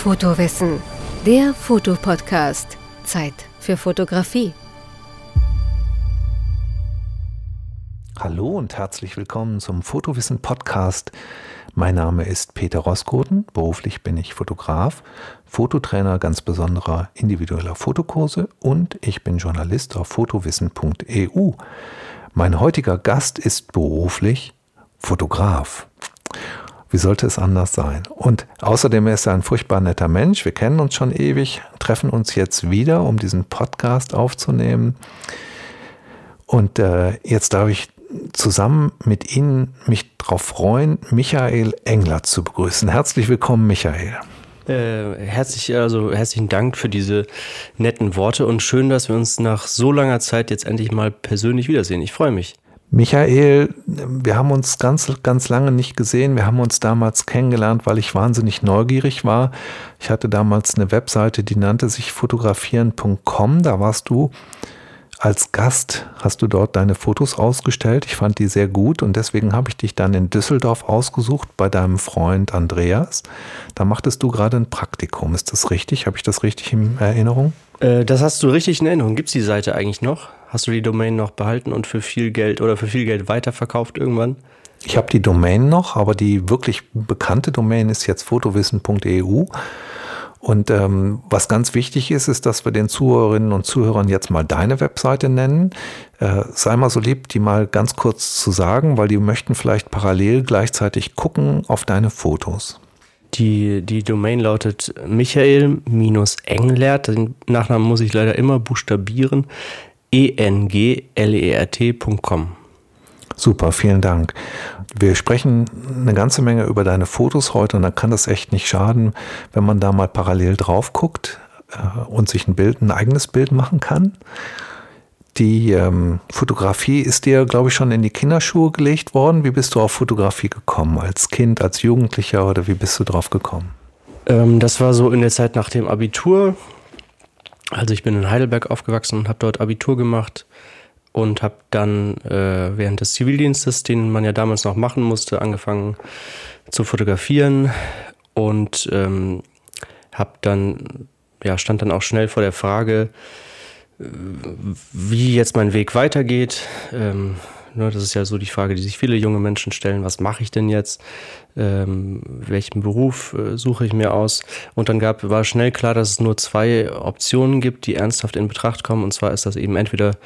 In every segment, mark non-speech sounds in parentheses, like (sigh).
Fotowissen, der Fotopodcast. Zeit für Fotografie. Hallo und herzlich willkommen zum Fotowissen Podcast. Mein Name ist Peter Roskoten. Beruflich bin ich Fotograf, Fototrainer ganz besonderer individueller Fotokurse und ich bin Journalist auf fotowissen.eu. Mein heutiger Gast ist beruflich Fotograf. Wie sollte es anders sein? Und außerdem ist er ein furchtbar netter Mensch. Wir kennen uns schon ewig, treffen uns jetzt wieder, um diesen Podcast aufzunehmen. Und äh, jetzt darf ich zusammen mit Ihnen mich darauf freuen, Michael Engler zu begrüßen. Herzlich willkommen, Michael. Äh, herzlich, also herzlichen Dank für diese netten Worte und schön, dass wir uns nach so langer Zeit jetzt endlich mal persönlich wiedersehen. Ich freue mich. Michael, wir haben uns ganz, ganz lange nicht gesehen. Wir haben uns damals kennengelernt, weil ich wahnsinnig neugierig war. Ich hatte damals eine Webseite, die nannte sich fotografieren.com. Da warst du als Gast, hast du dort deine Fotos ausgestellt. Ich fand die sehr gut und deswegen habe ich dich dann in Düsseldorf ausgesucht bei deinem Freund Andreas. Da machtest du gerade ein Praktikum. Ist das richtig? Habe ich das richtig in Erinnerung? Äh, das hast du richtig in Erinnerung. Gibt es die Seite eigentlich noch? Hast du die Domain noch behalten und für viel Geld oder für viel Geld weiterverkauft irgendwann? Ich habe die Domain noch, aber die wirklich bekannte Domain ist jetzt fotowissen.eu. Und ähm, was ganz wichtig ist, ist, dass wir den Zuhörerinnen und Zuhörern jetzt mal deine Webseite nennen. Äh, sei mal so lieb, die mal ganz kurz zu sagen, weil die möchten vielleicht parallel gleichzeitig gucken auf deine Fotos. Die, die Domain lautet Michael-Englert. Den Nachnamen muss ich leider immer buchstabieren englert.com. Super, vielen Dank. Wir sprechen eine ganze Menge über deine Fotos heute und da kann das echt nicht schaden, wenn man da mal parallel drauf guckt äh, und sich ein Bild, ein eigenes Bild machen kann. Die ähm, Fotografie ist dir, glaube ich, schon in die Kinderschuhe gelegt worden. Wie bist du auf Fotografie gekommen? Als Kind, als Jugendlicher oder wie bist du drauf gekommen? Ähm, das war so in der Zeit nach dem Abitur. Also ich bin in Heidelberg aufgewachsen und habe dort Abitur gemacht und habe dann äh, während des Zivildienstes, den man ja damals noch machen musste, angefangen zu fotografieren und ähm, habe dann ja stand dann auch schnell vor der Frage, äh, wie jetzt mein Weg weitergeht. Ähm, Ne, das ist ja so die Frage, die sich viele junge Menschen stellen. Was mache ich denn jetzt? Ähm, welchen Beruf äh, suche ich mir aus? Und dann gab, war schnell klar, dass es nur zwei Optionen gibt, die ernsthaft in Betracht kommen. Und zwar ist das eben entweder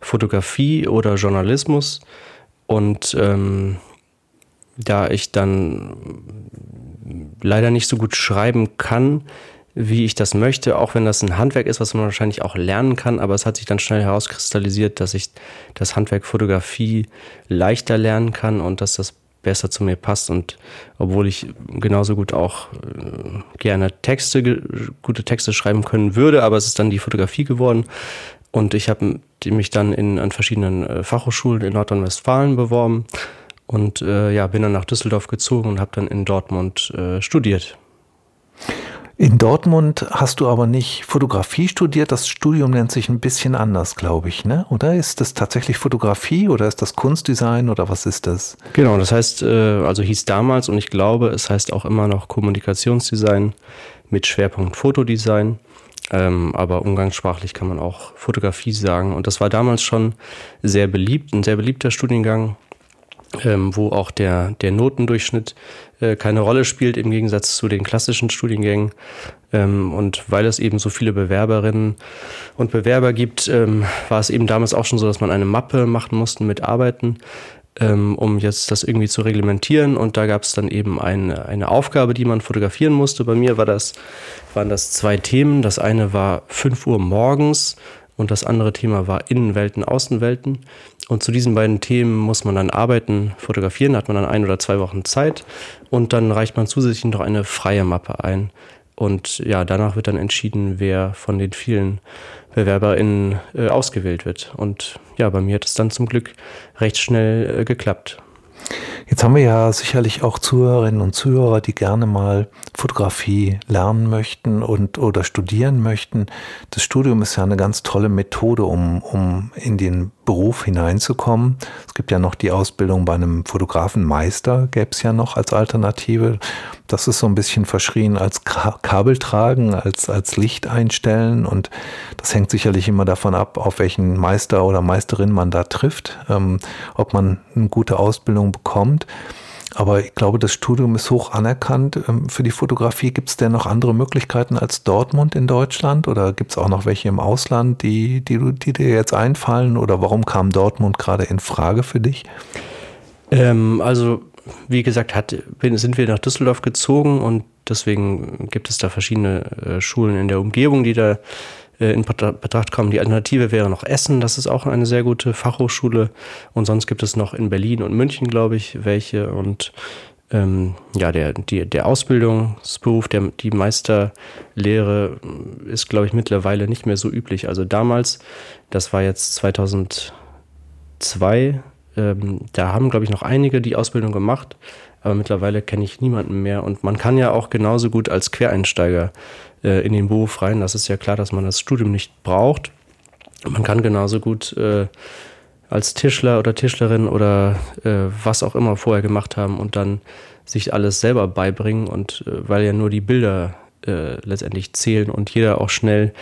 Fotografie oder Journalismus. Und ähm, da ich dann leider nicht so gut schreiben kann, wie ich das möchte, auch wenn das ein Handwerk ist, was man wahrscheinlich auch lernen kann, aber es hat sich dann schnell herauskristallisiert, dass ich das Handwerk Fotografie leichter lernen kann und dass das besser zu mir passt und obwohl ich genauso gut auch äh, gerne Texte, gute Texte schreiben können würde, aber es ist dann die Fotografie geworden und ich habe mich dann in, an verschiedenen äh, Fachhochschulen in Nordrhein-Westfalen beworben und äh, ja, bin dann nach Düsseldorf gezogen und habe dann in Dortmund äh, studiert. In Dortmund hast du aber nicht Fotografie studiert. Das Studium nennt sich ein bisschen anders, glaube ich, ne? Oder ist das tatsächlich Fotografie oder ist das Kunstdesign oder was ist das? Genau, das heißt, äh, also hieß damals und ich glaube, es heißt auch immer noch Kommunikationsdesign mit Schwerpunkt Fotodesign. Ähm, aber umgangssprachlich kann man auch Fotografie sagen. Und das war damals schon sehr beliebt, ein sehr beliebter Studiengang ähm, wo auch der, der Notendurchschnitt äh, keine Rolle spielt im Gegensatz zu den klassischen Studiengängen. Ähm, und weil es eben so viele Bewerberinnen und Bewerber gibt, ähm, war es eben damals auch schon so, dass man eine Mappe machen musste mit Arbeiten, ähm, um jetzt das irgendwie zu reglementieren. Und da gab es dann eben eine, eine Aufgabe, die man fotografieren musste. Bei mir war das, waren das zwei Themen. Das eine war 5 Uhr morgens und das andere Thema war Innenwelten, Außenwelten. Und zu diesen beiden Themen muss man dann arbeiten, fotografieren, hat man dann ein oder zwei Wochen Zeit und dann reicht man zusätzlich noch eine freie Mappe ein. Und ja, danach wird dann entschieden, wer von den vielen BewerberInnen äh, ausgewählt wird. Und ja, bei mir hat es dann zum Glück recht schnell äh, geklappt. Jetzt haben wir ja sicherlich auch Zuhörerinnen und Zuhörer, die gerne mal Fotografie lernen möchten und oder studieren möchten. Das Studium ist ja eine ganz tolle Methode, um, um in den Beruf hineinzukommen. Es gibt ja noch die Ausbildung bei einem Fotografenmeister, gäbe es ja noch als Alternative. Das ist so ein bisschen verschrien als Kabel tragen, als, als Licht einstellen und das hängt sicherlich immer davon ab, auf welchen Meister oder Meisterin man da trifft, ähm, ob man eine gute Ausbildung bekommt. Aber ich glaube, das Studium ist hoch anerkannt. Ähm, für die Fotografie gibt es denn noch andere Möglichkeiten als Dortmund in Deutschland? Oder gibt es auch noch welche im Ausland, die, die, die dir jetzt einfallen? Oder warum kam Dortmund gerade in Frage für dich? Ähm, also, wie gesagt, hat, sind wir nach Düsseldorf gezogen und deswegen gibt es da verschiedene äh, Schulen in der Umgebung, die da in Betracht kommen. Die Alternative wäre noch Essen, das ist auch eine sehr gute Fachhochschule. Und sonst gibt es noch in Berlin und München, glaube ich, welche. Und ähm, ja, der, die, der Ausbildungsberuf, der, die Meisterlehre ist, glaube ich, mittlerweile nicht mehr so üblich. Also damals, das war jetzt 2002, ähm, da haben, glaube ich, noch einige die Ausbildung gemacht, aber mittlerweile kenne ich niemanden mehr. Und man kann ja auch genauso gut als Quereinsteiger äh, in den Beruf rein. Das ist ja klar, dass man das Studium nicht braucht. Man kann genauso gut äh, als Tischler oder Tischlerin oder äh, was auch immer vorher gemacht haben und dann sich alles selber beibringen und äh, weil ja nur die Bilder äh, letztendlich zählen und jeder auch schnell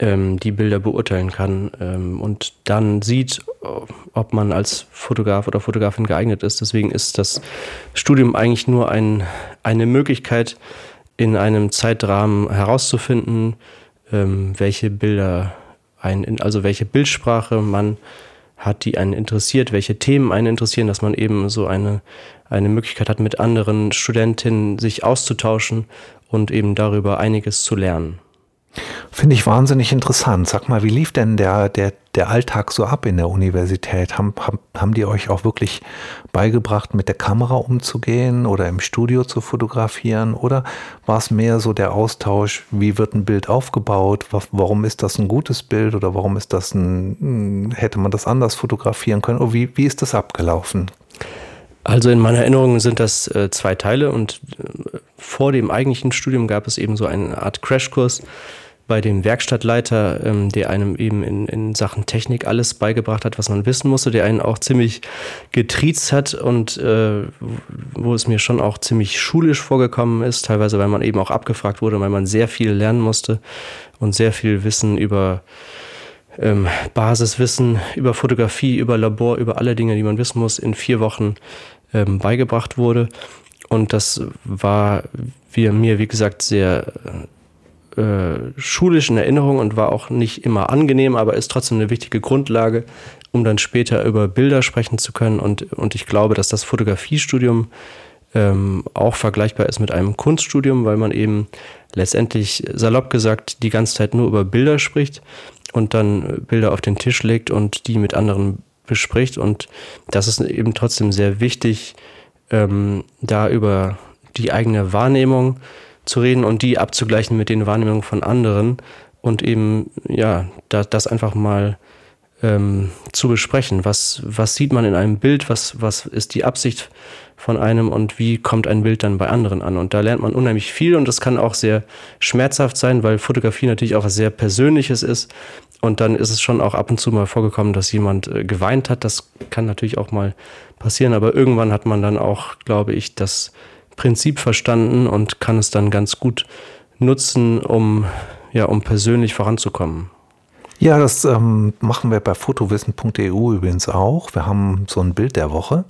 ähm, die Bilder beurteilen kann ähm, und dann sieht, ob man als Fotograf oder Fotografin geeignet ist. Deswegen ist das Studium eigentlich nur ein, eine Möglichkeit, in einem Zeitrahmen herauszufinden, ähm, welche Bilder ein, also welche Bildsprache man hat, die einen interessiert, welche Themen einen interessieren, dass man eben so eine, eine Möglichkeit hat, mit anderen Studentinnen sich auszutauschen und eben darüber einiges zu lernen. Finde ich wahnsinnig interessant. Sag mal, wie lief denn der, der, der Alltag so ab in der Universität? Haben, haben, haben die euch auch wirklich beigebracht, mit der Kamera umzugehen oder im Studio zu fotografieren? Oder war es mehr so der Austausch, wie wird ein Bild aufgebaut? Warum ist das ein gutes Bild oder warum ist das ein, hätte man das anders fotografieren können? Oder wie, wie ist das abgelaufen? Also in meiner Erinnerung sind das äh, zwei Teile und äh, vor dem eigentlichen Studium gab es eben so eine Art Crashkurs bei dem Werkstattleiter, ähm, der einem eben in, in Sachen Technik alles beigebracht hat, was man wissen musste, der einen auch ziemlich getriezt hat und äh, wo es mir schon auch ziemlich schulisch vorgekommen ist, teilweise weil man eben auch abgefragt wurde, weil man sehr viel lernen musste und sehr viel Wissen über ähm, Basiswissen, über Fotografie, über Labor, über alle Dinge, die man wissen muss, in vier Wochen ähm, beigebracht wurde. Und das war wie, mir, wie gesagt, sehr äh, schulischen Erinnerung und war auch nicht immer angenehm, aber ist trotzdem eine wichtige Grundlage, um dann später über Bilder sprechen zu können. Und, und ich glaube, dass das Fotografiestudium ähm, auch vergleichbar ist mit einem Kunststudium, weil man eben letztendlich salopp gesagt die ganze Zeit nur über Bilder spricht und dann Bilder auf den Tisch legt und die mit anderen bespricht. Und das ist eben trotzdem sehr wichtig, ähm, da über die eigene Wahrnehmung zu reden und die abzugleichen mit den Wahrnehmungen von anderen und eben, ja, da, das einfach mal ähm, zu besprechen. Was, was sieht man in einem Bild? Was, was ist die Absicht von einem und wie kommt ein Bild dann bei anderen an? Und da lernt man unheimlich viel und das kann auch sehr schmerzhaft sein, weil Fotografie natürlich auch was sehr Persönliches ist. Und dann ist es schon auch ab und zu mal vorgekommen, dass jemand äh, geweint hat. Das kann natürlich auch mal passieren, aber irgendwann hat man dann auch, glaube ich, das Prinzip verstanden und kann es dann ganz gut nutzen, um, ja, um persönlich voranzukommen. Ja, das ähm, machen wir bei fotowissen.eu übrigens auch. Wir haben so ein Bild der Woche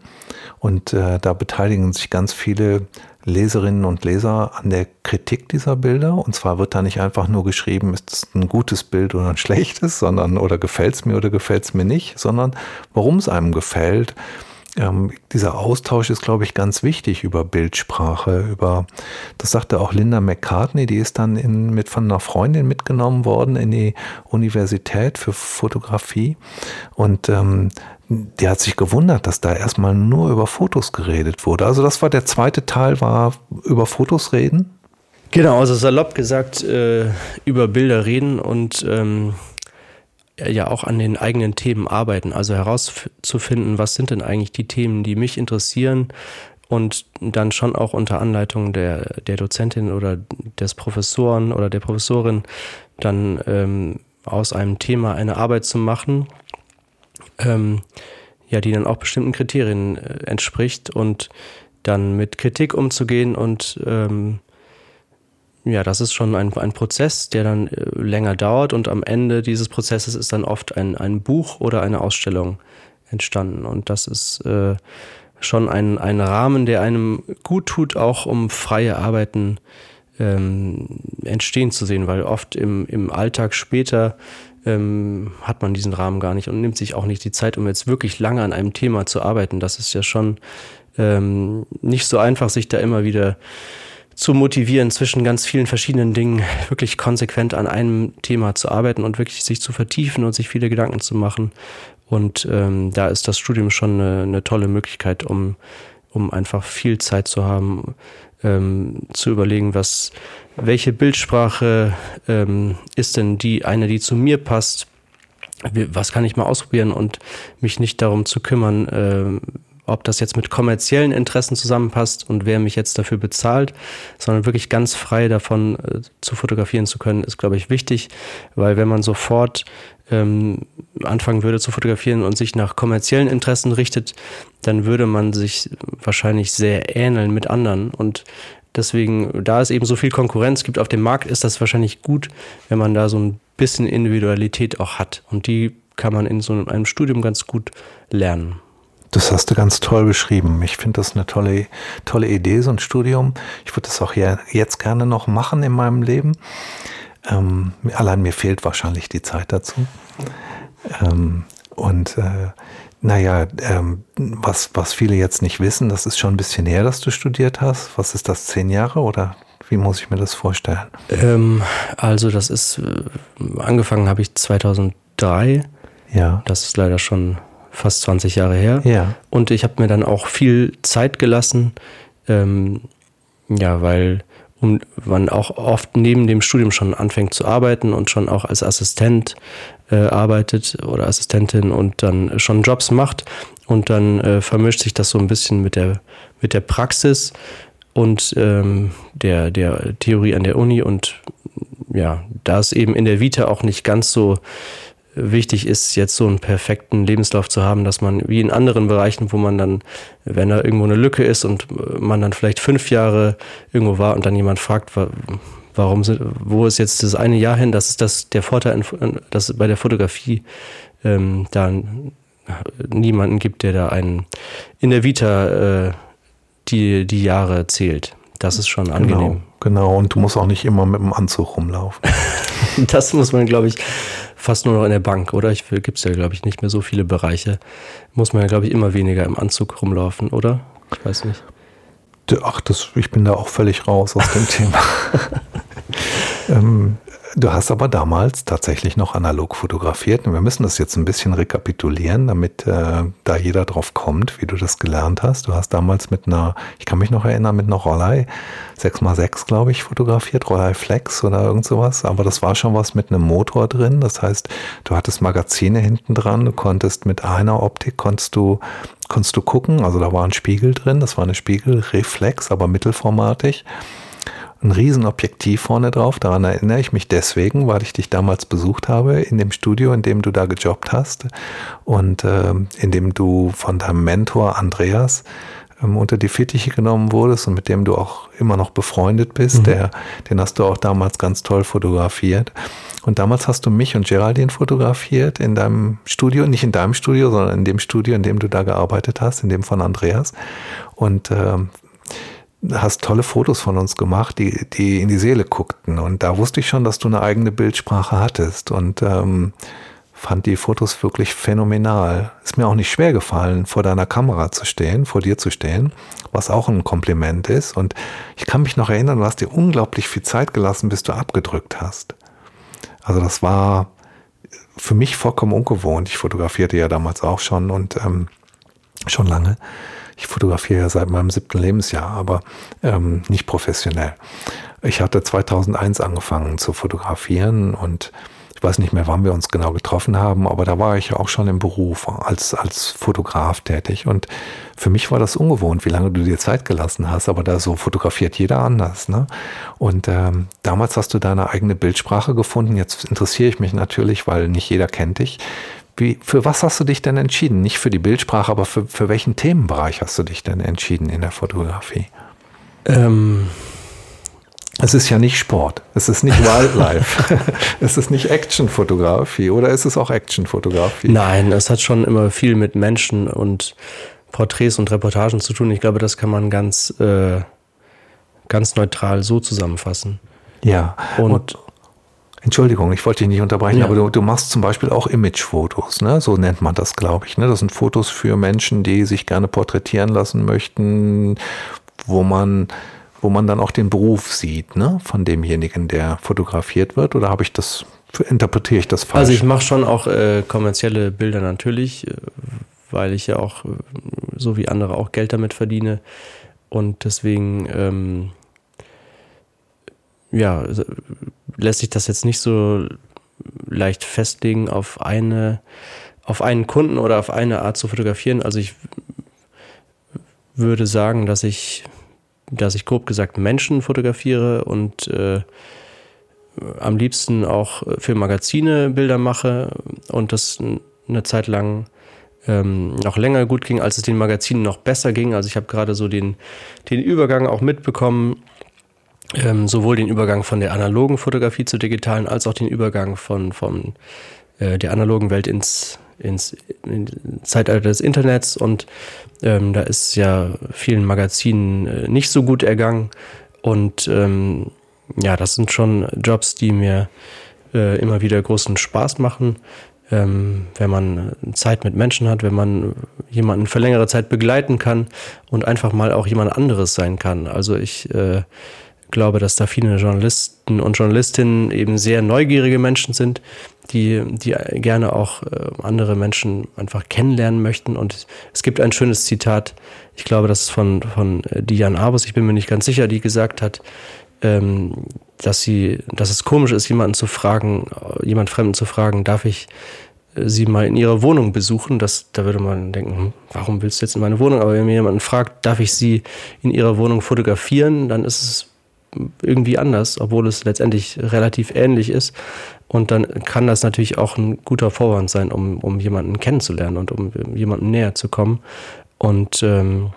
und äh, da beteiligen sich ganz viele Leserinnen und Leser an der Kritik dieser Bilder. Und zwar wird da nicht einfach nur geschrieben, ist es ein gutes Bild oder ein schlechtes, sondern oder gefällt es mir oder gefällt es mir nicht, sondern warum es einem gefällt ähm, dieser Austausch ist, glaube ich, ganz wichtig über Bildsprache, über, das sagte auch Linda McCartney, die ist dann in, mit von einer Freundin mitgenommen worden in die Universität für Fotografie und ähm, die hat sich gewundert, dass da erstmal nur über Fotos geredet wurde. Also das war der zweite Teil, war über Fotos reden. Genau, also salopp gesagt, äh, über Bilder reden und ähm ja auch an den eigenen Themen arbeiten, also herauszufinden, was sind denn eigentlich die Themen, die mich interessieren und dann schon auch unter Anleitung der, der Dozentin oder des Professoren oder der Professorin dann ähm, aus einem Thema eine Arbeit zu machen ähm, ja, die dann auch bestimmten Kriterien äh, entspricht und dann mit Kritik umzugehen und ähm, ja, das ist schon ein, ein Prozess, der dann äh, länger dauert und am Ende dieses Prozesses ist dann oft ein, ein Buch oder eine Ausstellung entstanden. Und das ist äh, schon ein, ein Rahmen, der einem gut tut, auch um freie Arbeiten ähm, entstehen zu sehen, weil oft im, im Alltag später ähm, hat man diesen Rahmen gar nicht und nimmt sich auch nicht die Zeit, um jetzt wirklich lange an einem Thema zu arbeiten. Das ist ja schon ähm, nicht so einfach, sich da immer wieder zu motivieren, zwischen ganz vielen verschiedenen Dingen wirklich konsequent an einem Thema zu arbeiten und wirklich sich zu vertiefen und sich viele Gedanken zu machen. Und ähm, da ist das Studium schon eine, eine tolle Möglichkeit, um, um einfach viel Zeit zu haben, ähm, zu überlegen, was, welche Bildsprache ähm, ist denn die eine, die zu mir passt, was kann ich mal ausprobieren und mich nicht darum zu kümmern, äh, ob das jetzt mit kommerziellen Interessen zusammenpasst und wer mich jetzt dafür bezahlt, sondern wirklich ganz frei davon äh, zu fotografieren zu können, ist, glaube ich, wichtig, weil wenn man sofort ähm, anfangen würde zu fotografieren und sich nach kommerziellen Interessen richtet, dann würde man sich wahrscheinlich sehr ähneln mit anderen. Und deswegen, da es eben so viel Konkurrenz gibt auf dem Markt, ist das wahrscheinlich gut, wenn man da so ein bisschen Individualität auch hat. Und die kann man in so einem Studium ganz gut lernen. Das hast du ganz toll beschrieben. Ich finde das eine tolle, tolle Idee, so ein Studium. Ich würde das auch jetzt gerne noch machen in meinem Leben. Ähm, allein mir fehlt wahrscheinlich die Zeit dazu. Ähm, und äh, naja, ähm, was, was viele jetzt nicht wissen, das ist schon ein bisschen her, dass du studiert hast. Was ist das, zehn Jahre oder wie muss ich mir das vorstellen? Ähm, also das ist, äh, angefangen habe ich 2003. Ja. Das ist leider schon fast 20 Jahre her. Ja. Und ich habe mir dann auch viel Zeit gelassen, ähm, ja, weil um, man auch oft neben dem Studium schon anfängt zu arbeiten und schon auch als Assistent äh, arbeitet oder Assistentin und dann schon Jobs macht und dann äh, vermischt sich das so ein bisschen mit der, mit der Praxis und ähm, der, der Theorie an der Uni und ja, da es eben in der Vita auch nicht ganz so wichtig ist, jetzt so einen perfekten Lebenslauf zu haben, dass man wie in anderen Bereichen, wo man dann, wenn da irgendwo eine Lücke ist und man dann vielleicht fünf Jahre irgendwo war und dann jemand fragt, warum sind, wo ist jetzt das eine Jahr hin, das ist das der Vorteil, dass bei der Fotografie ähm, da niemanden gibt, der da einen in der Vita äh, die, die Jahre zählt. Das ist schon angenehm. Genau, genau. Und du musst auch nicht immer mit dem Anzug rumlaufen. (laughs) das muss man, glaube ich, fast nur noch in der Bank, oder? Ich gibt es ja, glaube ich, nicht mehr so viele Bereiche. Muss man ja, glaube ich, immer weniger im Anzug rumlaufen, oder? Ich weiß nicht. Ach, das, ich bin da auch völlig raus aus dem (laughs) Thema. (laughs) ähm, Du hast aber damals tatsächlich noch analog fotografiert. Und wir müssen das jetzt ein bisschen rekapitulieren, damit äh, da jeder drauf kommt, wie du das gelernt hast. Du hast damals mit einer, ich kann mich noch erinnern, mit einer Rollei 6x6, glaube ich, fotografiert, Rollei Flex oder irgend sowas. Aber das war schon was mit einem Motor drin. Das heißt, du hattest Magazine hinten dran. Du konntest mit einer Optik, konntest du, konntest du gucken. Also da war ein Spiegel drin. Das war eine Spiegelreflex, aber mittelformatig ein Riesenobjektiv vorne drauf. Daran erinnere ich mich deswegen, weil ich dich damals besucht habe in dem Studio, in dem du da gejobbt hast und äh, in dem du von deinem Mentor Andreas ähm, unter die Fittiche genommen wurdest und mit dem du auch immer noch befreundet bist. Mhm. Der, den hast du auch damals ganz toll fotografiert. Und damals hast du mich und Geraldine fotografiert in deinem Studio, nicht in deinem Studio, sondern in dem Studio, in dem du da gearbeitet hast, in dem von Andreas. Und äh, hast tolle Fotos von uns gemacht, die, die in die Seele guckten. Und da wusste ich schon, dass du eine eigene Bildsprache hattest und ähm, fand die Fotos wirklich phänomenal. Ist mir auch nicht schwer gefallen, vor deiner Kamera zu stehen, vor dir zu stehen, was auch ein Kompliment ist. Und ich kann mich noch erinnern, du hast dir unglaublich viel Zeit gelassen, bis du abgedrückt hast. Also das war für mich vollkommen ungewohnt. Ich fotografierte ja damals auch schon und ähm, schon lange. Ich fotografiere ja seit meinem siebten Lebensjahr, aber ähm, nicht professionell. Ich hatte 2001 angefangen zu fotografieren und ich weiß nicht mehr, wann wir uns genau getroffen haben, aber da war ich ja auch schon im Beruf als, als Fotograf tätig. Und für mich war das ungewohnt, wie lange du dir Zeit gelassen hast, aber da so fotografiert jeder anders. Ne? Und ähm, damals hast du deine eigene Bildsprache gefunden. Jetzt interessiere ich mich natürlich, weil nicht jeder kennt dich. Wie, für was hast du dich denn entschieden? Nicht für die Bildsprache, aber für, für welchen Themenbereich hast du dich denn entschieden in der Fotografie? Ähm, es ist ja nicht Sport, es ist nicht Wildlife, (laughs) es ist nicht Actionfotografie oder ist es auch Actionfotografie? Nein, es hat schon immer viel mit Menschen und Porträts und Reportagen zu tun. Ich glaube, das kann man ganz, äh, ganz neutral so zusammenfassen. Ja, und, und Entschuldigung, ich wollte dich nicht unterbrechen, ja. aber du, du, machst zum Beispiel auch Imagefotos, ne? so nennt man das, glaube ich. Ne? Das sind Fotos für Menschen, die sich gerne porträtieren lassen möchten, wo man, wo man dann auch den Beruf sieht ne? von demjenigen, der fotografiert wird. Oder habe ich das, interpretiere ich das falsch? Also ich mache schon auch äh, kommerzielle Bilder natürlich, äh, weil ich ja auch, äh, so wie andere, auch Geld damit verdiene. Und deswegen ähm, ja, lässt sich das jetzt nicht so leicht festlegen auf eine, auf einen Kunden oder auf eine Art zu fotografieren. Also ich würde sagen, dass ich, dass ich grob gesagt Menschen fotografiere und äh, am liebsten auch für Magazine Bilder mache und das eine Zeit lang ähm, noch länger gut ging, als es den Magazinen noch besser ging. Also ich habe gerade so den, den Übergang auch mitbekommen ähm, sowohl den Übergang von der analogen Fotografie zur digitalen als auch den Übergang von, von äh, der analogen Welt ins, ins, ins Zeitalter des Internets und ähm, da ist ja vielen Magazinen äh, nicht so gut ergangen und ähm, ja, das sind schon Jobs, die mir äh, immer wieder großen Spaß machen. Ähm, wenn man Zeit mit Menschen hat, wenn man jemanden für längere Zeit begleiten kann und einfach mal auch jemand anderes sein kann. Also ich äh, glaube, dass da viele Journalisten und Journalistinnen eben sehr neugierige Menschen sind, die, die gerne auch äh, andere Menschen einfach kennenlernen möchten. Und es gibt ein schönes Zitat, ich glaube, das ist von, von äh, Diane Arbus, ich bin mir nicht ganz sicher, die gesagt hat, ähm, dass sie, dass es komisch ist, jemanden zu fragen, äh, jemand Fremden zu fragen, darf ich sie mal in ihrer Wohnung besuchen, das, da würde man denken, hm, warum willst du jetzt in meine Wohnung? Aber wenn mir jemand fragt, darf ich sie in ihrer Wohnung fotografieren, dann ist es irgendwie anders, obwohl es letztendlich relativ ähnlich ist. Und dann kann das natürlich auch ein guter Vorwand sein, um, um jemanden kennenzulernen und um jemanden näher zu kommen. Und ähm,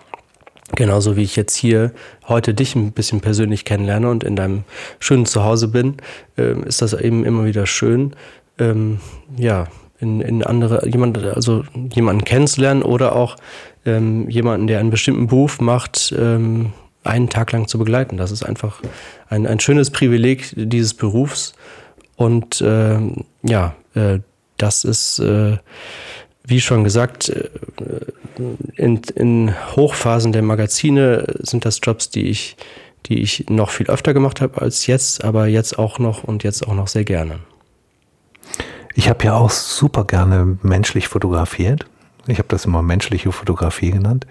genauso wie ich jetzt hier heute dich ein bisschen persönlich kennenlerne und in deinem schönen Zuhause bin, äh, ist das eben immer wieder schön, ähm, ja, in, in andere, jemand, also jemanden kennenzulernen oder auch ähm, jemanden, der einen bestimmten Beruf macht, ähm, einen Tag lang zu begleiten. Das ist einfach ein, ein schönes Privileg dieses Berufs. Und äh, ja, äh, das ist, äh, wie schon gesagt, äh, in, in Hochphasen der Magazine sind das Jobs, die ich, die ich noch viel öfter gemacht habe als jetzt, aber jetzt auch noch und jetzt auch noch sehr gerne. Ich habe ja auch super gerne menschlich fotografiert. Ich habe das immer menschliche Fotografie genannt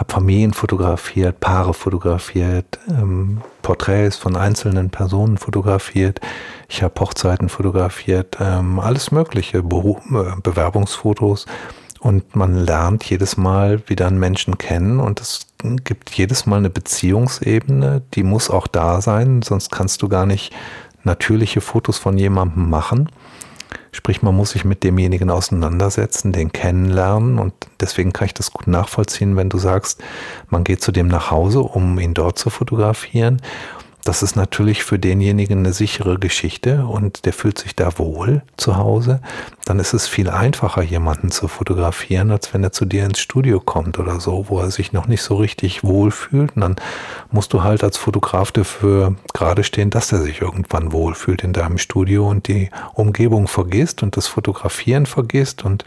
habe Familien fotografiert, Paare fotografiert, ähm, Porträts von einzelnen Personen fotografiert. Ich habe Hochzeiten fotografiert, ähm, alles Mögliche, Be äh, Bewerbungsfotos. Und man lernt jedes Mal wieder einen Menschen kennen und es gibt jedes Mal eine Beziehungsebene, die muss auch da sein, sonst kannst du gar nicht natürliche Fotos von jemandem machen. Sprich, man muss sich mit demjenigen auseinandersetzen, den kennenlernen. Und deswegen kann ich das gut nachvollziehen, wenn du sagst, man geht zu dem nach Hause, um ihn dort zu fotografieren das ist natürlich für denjenigen eine sichere Geschichte und der fühlt sich da wohl zu Hause, dann ist es viel einfacher, jemanden zu fotografieren, als wenn er zu dir ins Studio kommt oder so, wo er sich noch nicht so richtig wohl fühlt. Und dann musst du halt als Fotograf dafür gerade stehen, dass er sich irgendwann wohlfühlt in deinem Studio und die Umgebung vergisst und das Fotografieren vergisst und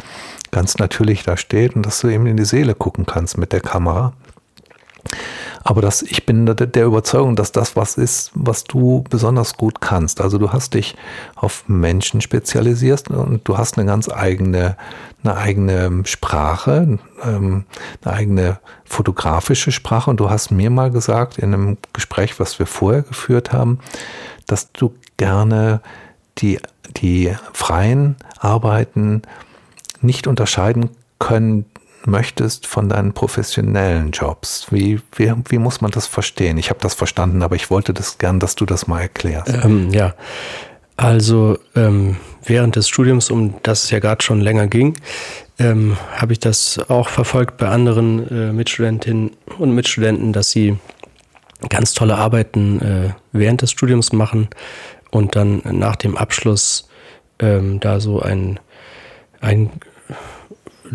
ganz natürlich da steht und dass du eben in die Seele gucken kannst mit der Kamera. Aber das, ich bin der Überzeugung, dass das was ist, was du besonders gut kannst. Also du hast dich auf Menschen spezialisiert und du hast eine ganz eigene, eine eigene Sprache, ähm, eine eigene fotografische Sprache. Und du hast mir mal gesagt in einem Gespräch, was wir vorher geführt haben, dass du gerne die, die freien Arbeiten nicht unterscheiden können möchtest von deinen professionellen Jobs. Wie, wie, wie muss man das verstehen? Ich habe das verstanden, aber ich wollte das gern, dass du das mal erklärst. Ähm, ja, Also ähm, während des Studiums, um das es ja gerade schon länger ging, ähm, habe ich das auch verfolgt bei anderen äh, Mitstudentinnen und Mitstudenten, dass sie ganz tolle Arbeiten äh, während des Studiums machen und dann nach dem Abschluss ähm, da so ein, ein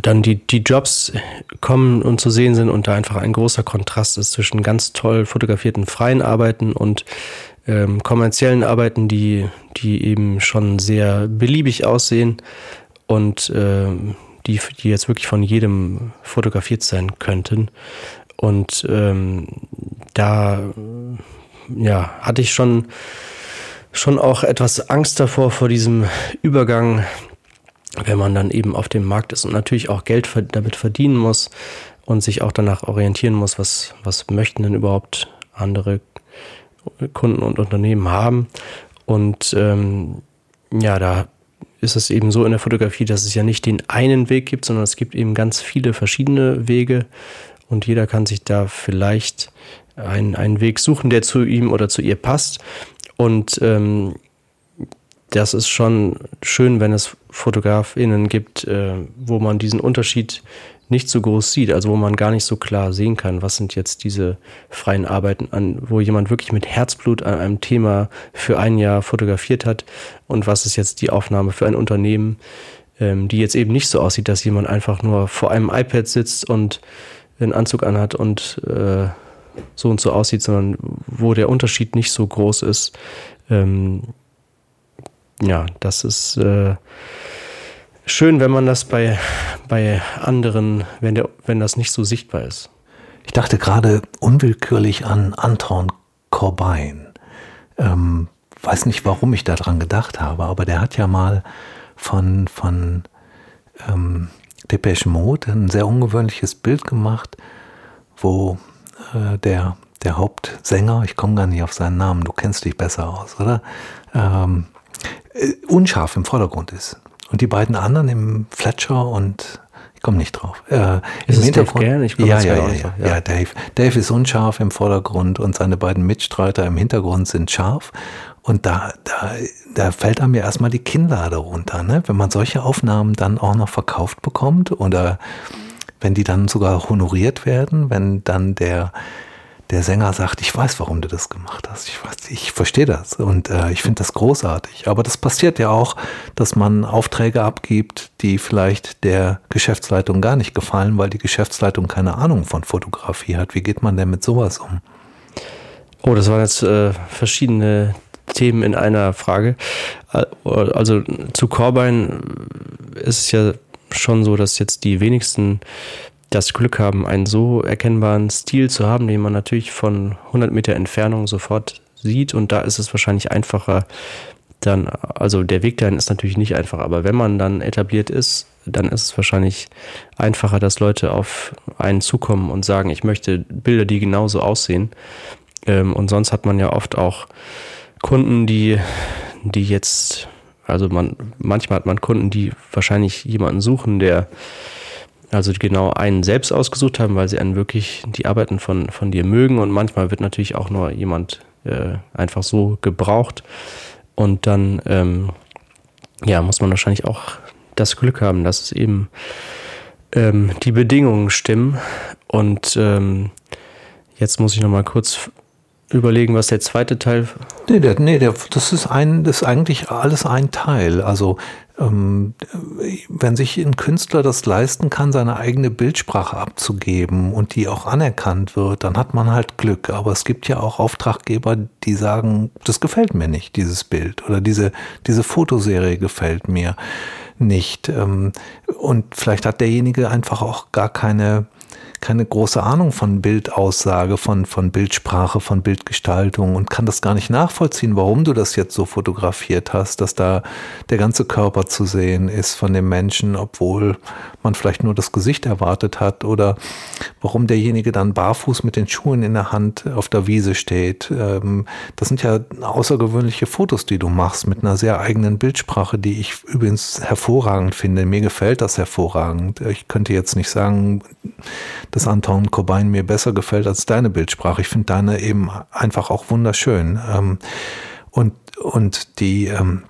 dann die, die Jobs kommen und zu sehen sind und da einfach ein großer Kontrast ist zwischen ganz toll fotografierten freien Arbeiten und ähm, kommerziellen Arbeiten, die, die eben schon sehr beliebig aussehen und ähm, die, die jetzt wirklich von jedem fotografiert sein könnten. Und ähm, da ja, hatte ich schon, schon auch etwas Angst davor, vor diesem Übergang, wenn man dann eben auf dem Markt ist und natürlich auch Geld damit verdienen muss und sich auch danach orientieren muss, was, was möchten denn überhaupt andere Kunden und Unternehmen haben. Und ähm, ja, da ist es eben so in der Fotografie, dass es ja nicht den einen Weg gibt, sondern es gibt eben ganz viele verschiedene Wege und jeder kann sich da vielleicht einen, einen Weg suchen, der zu ihm oder zu ihr passt. Und ähm, das ist schon schön, wenn es FotografInnen gibt, äh, wo man diesen Unterschied nicht so groß sieht, also wo man gar nicht so klar sehen kann, was sind jetzt diese freien Arbeiten an, wo jemand wirklich mit Herzblut an einem Thema für ein Jahr fotografiert hat und was ist jetzt die Aufnahme für ein Unternehmen, ähm, die jetzt eben nicht so aussieht, dass jemand einfach nur vor einem iPad sitzt und einen Anzug anhat und äh, so und so aussieht, sondern wo der Unterschied nicht so groß ist. Ähm, ja, das ist äh, schön, wenn man das bei, bei anderen, wenn, der, wenn das nicht so sichtbar ist. Ich dachte gerade unwillkürlich an Anton Corbijn. Ähm, weiß nicht, warum ich daran gedacht habe, aber der hat ja mal von, von ähm, Depeche Mode ein sehr ungewöhnliches Bild gemacht, wo äh, der, der Hauptsänger, ich komme gar nicht auf seinen Namen, du kennst dich besser aus, oder? Ähm, äh, unscharf im Vordergrund ist. Und die beiden anderen im Fletcher und ich komme nicht drauf. Äh, ist Im Hintergrund. Dave ich ja, ja, ja, ja, ja, Dave. Dave ist unscharf im Vordergrund und seine beiden Mitstreiter im Hintergrund sind scharf. Und da, da, da fällt einem ja erstmal die Kinnlade runter, ne? Wenn man solche Aufnahmen dann auch noch verkauft bekommt oder wenn die dann sogar honoriert werden, wenn dann der, der Sänger sagt, ich weiß, warum du das gemacht hast. Ich weiß, ich verstehe das und äh, ich finde das großartig. Aber das passiert ja auch, dass man Aufträge abgibt, die vielleicht der Geschäftsleitung gar nicht gefallen, weil die Geschäftsleitung keine Ahnung von Fotografie hat. Wie geht man denn mit sowas um? Oh, das waren jetzt äh, verschiedene Themen in einer Frage. Äh, also zu Corbijn ist es ja schon so, dass jetzt die wenigsten das Glück haben, einen so erkennbaren Stil zu haben, den man natürlich von 100 Meter Entfernung sofort sieht. Und da ist es wahrscheinlich einfacher, dann, also der Weg dahin ist natürlich nicht einfach, aber wenn man dann etabliert ist, dann ist es wahrscheinlich einfacher, dass Leute auf einen zukommen und sagen, ich möchte Bilder, die genauso aussehen. Ähm, und sonst hat man ja oft auch Kunden, die, die jetzt, also man, manchmal hat man Kunden, die wahrscheinlich jemanden suchen, der also genau einen selbst ausgesucht haben, weil sie einen wirklich die Arbeiten von, von dir mögen. Und manchmal wird natürlich auch nur jemand äh, einfach so gebraucht. Und dann ähm, ja, muss man wahrscheinlich auch das Glück haben, dass es eben ähm, die Bedingungen stimmen. Und ähm, jetzt muss ich nochmal kurz überlegen, was der zweite Teil. Nee, der, nee der, das ist ein, das ist eigentlich alles ein Teil. Also ähm, wenn sich ein Künstler das leisten kann, seine eigene Bildsprache abzugeben und die auch anerkannt wird, dann hat man halt Glück. Aber es gibt ja auch Auftraggeber, die sagen, das gefällt mir nicht, dieses Bild oder diese, diese Fotoserie gefällt mir nicht. Ähm, und vielleicht hat derjenige einfach auch gar keine keine große Ahnung von Bildaussage, von, von Bildsprache, von Bildgestaltung und kann das gar nicht nachvollziehen, warum du das jetzt so fotografiert hast, dass da der ganze Körper zu sehen ist von dem Menschen, obwohl man vielleicht nur das Gesicht erwartet hat oder warum derjenige dann barfuß mit den Schuhen in der Hand auf der Wiese steht. Ähm, das sind ja außergewöhnliche Fotos, die du machst mit einer sehr eigenen Bildsprache, die ich übrigens hervorragend finde. Mir gefällt das hervorragend. Ich könnte jetzt nicht sagen, dass Anton Cobain mir besser gefällt als deine Bildsprache. Ich finde deine eben einfach auch wunderschön. Ähm, und, und die, ähm,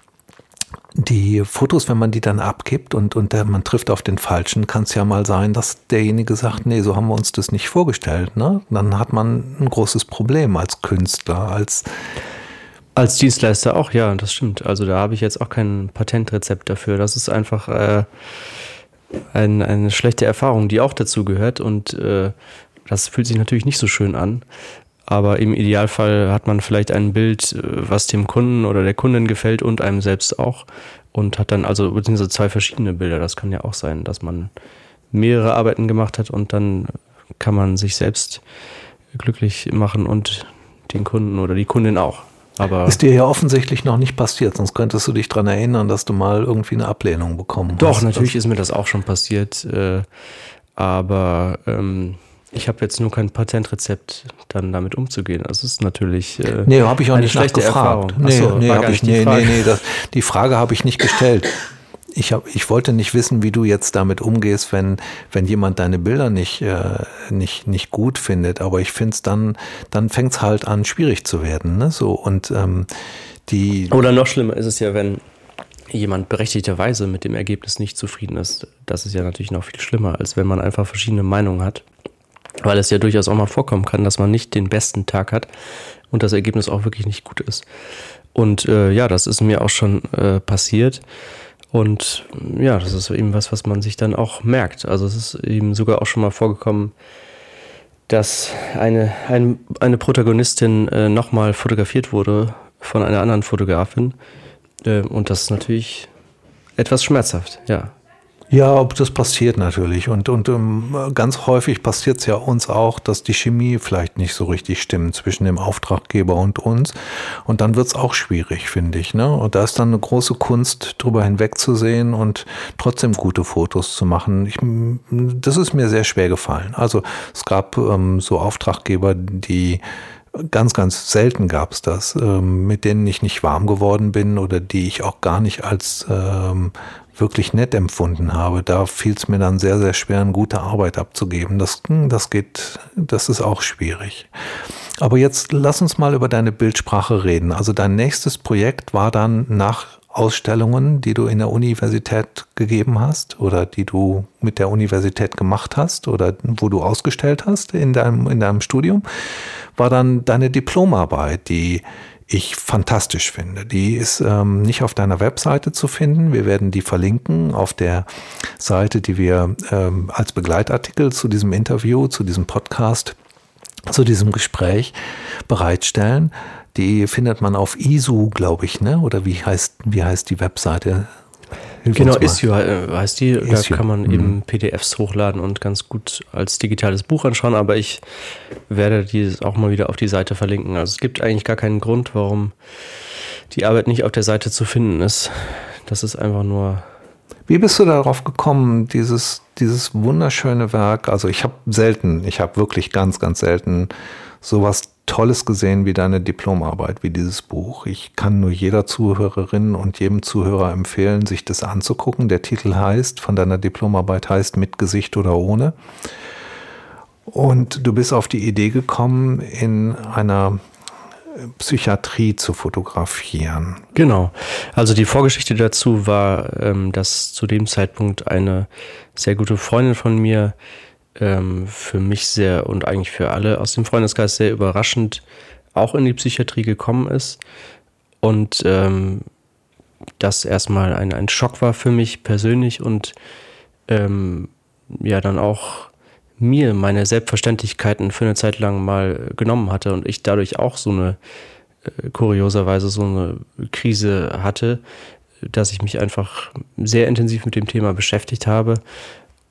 die Fotos, wenn man die dann abgibt und, und der, man trifft auf den Falschen, kann es ja mal sein, dass derjenige sagt, nee, so haben wir uns das nicht vorgestellt. Ne? Dann hat man ein großes Problem als Künstler, als als Dienstleister auch, ja, das stimmt. Also da habe ich jetzt auch kein Patentrezept dafür. Das ist einfach äh, ein, eine schlechte Erfahrung, die auch dazu gehört. Und äh, das fühlt sich natürlich nicht so schön an. Aber im Idealfall hat man vielleicht ein Bild, äh, was dem Kunden oder der Kundin gefällt und einem selbst auch. Und hat dann also beziehungsweise zwei verschiedene Bilder. Das kann ja auch sein, dass man mehrere Arbeiten gemacht hat und dann kann man sich selbst glücklich machen und den Kunden oder die Kundin auch. Aber ist dir ja offensichtlich noch nicht passiert, sonst könntest du dich daran erinnern, dass du mal irgendwie eine Ablehnung bekommen Doch, hast. Doch, natürlich ist mir das auch schon passiert. Äh, aber ähm, ich habe jetzt nur kein Patentrezept, dann damit umzugehen. Das ist natürlich. Äh, nee, habe ich auch nicht nachgefragt. Nee, Achso, nee, ich, nee, nee, nee, das, die Frage habe ich nicht gestellt ich, hab, ich wollte nicht wissen, wie du jetzt damit umgehst, wenn, wenn jemand deine Bilder nicht, äh, nicht, nicht gut findet. Aber ich finde es dann, dann fängt es halt an, schwierig zu werden. Ne? So, und ähm, die. Oder noch schlimmer ist es ja, wenn jemand berechtigterweise mit dem Ergebnis nicht zufrieden ist. Das ist ja natürlich noch viel schlimmer, als wenn man einfach verschiedene Meinungen hat. Weil es ja durchaus auch mal vorkommen kann, dass man nicht den besten Tag hat und das Ergebnis auch wirklich nicht gut ist. Und äh, ja, das ist mir auch schon äh, passiert. Und ja, das ist eben was, was man sich dann auch merkt. Also es ist eben sogar auch schon mal vorgekommen, dass eine, ein, eine Protagonistin äh, nochmal fotografiert wurde von einer anderen Fotografin. Äh, und das ist natürlich etwas schmerzhaft, ja. Ja, das passiert natürlich. Und, und ähm, ganz häufig passiert es ja uns auch, dass die Chemie vielleicht nicht so richtig stimmt zwischen dem Auftraggeber und uns. Und dann wird es auch schwierig, finde ich. Ne? Und da ist dann eine große Kunst, drüber hinwegzusehen und trotzdem gute Fotos zu machen. Ich, das ist mir sehr schwer gefallen. Also es gab ähm, so Auftraggeber, die ganz, ganz selten gab es das, ähm, mit denen ich nicht warm geworden bin oder die ich auch gar nicht als ähm, wirklich nett empfunden habe. Da fiel es mir dann sehr, sehr schwer, eine gute Arbeit abzugeben. Das, hm, das geht, das ist auch schwierig. Aber jetzt lass uns mal über deine Bildsprache reden. Also dein nächstes Projekt war dann nach Ausstellungen, die du in der Universität gegeben hast oder die du mit der Universität gemacht hast oder wo du ausgestellt hast in deinem, in deinem Studium, war dann deine Diplomarbeit, die ich fantastisch finde. Die ist ähm, nicht auf deiner Webseite zu finden. Wir werden die verlinken auf der Seite, die wir ähm, als Begleitartikel zu diesem Interview, zu diesem Podcast, zu diesem Gespräch bereitstellen. Die findet man auf ISU, glaube ich, ne? Oder wie heißt, wie heißt die Webseite? Hilf genau, Issue äh, heißt die. Issue. Da kann man mhm. eben PDFs hochladen und ganz gut als digitales Buch anschauen, aber ich werde dieses auch mal wieder auf die Seite verlinken. Also es gibt eigentlich gar keinen Grund, warum die Arbeit nicht auf der Seite zu finden ist. Das ist einfach nur. Wie bist du darauf gekommen, dieses, dieses wunderschöne Werk? Also ich habe selten, ich habe wirklich ganz, ganz selten sowas Tolles gesehen wie deine Diplomarbeit, wie dieses Buch. Ich kann nur jeder Zuhörerin und jedem Zuhörer empfehlen, sich das anzugucken. Der Titel heißt, von deiner Diplomarbeit heißt Mit Gesicht oder ohne. Und du bist auf die Idee gekommen, in einer Psychiatrie zu fotografieren. Genau. Also die Vorgeschichte dazu war, ähm, dass zu dem Zeitpunkt eine sehr gute Freundin von mir ähm, für mich sehr und eigentlich für alle aus dem Freundeskreis sehr überraschend auch in die Psychiatrie gekommen ist. Und ähm, das erstmal ein, ein Schock war für mich persönlich und ähm, ja dann auch mir meine Selbstverständlichkeiten für eine Zeit lang mal genommen hatte und ich dadurch auch so eine äh, kurioserweise so eine Krise hatte, dass ich mich einfach sehr intensiv mit dem Thema beschäftigt habe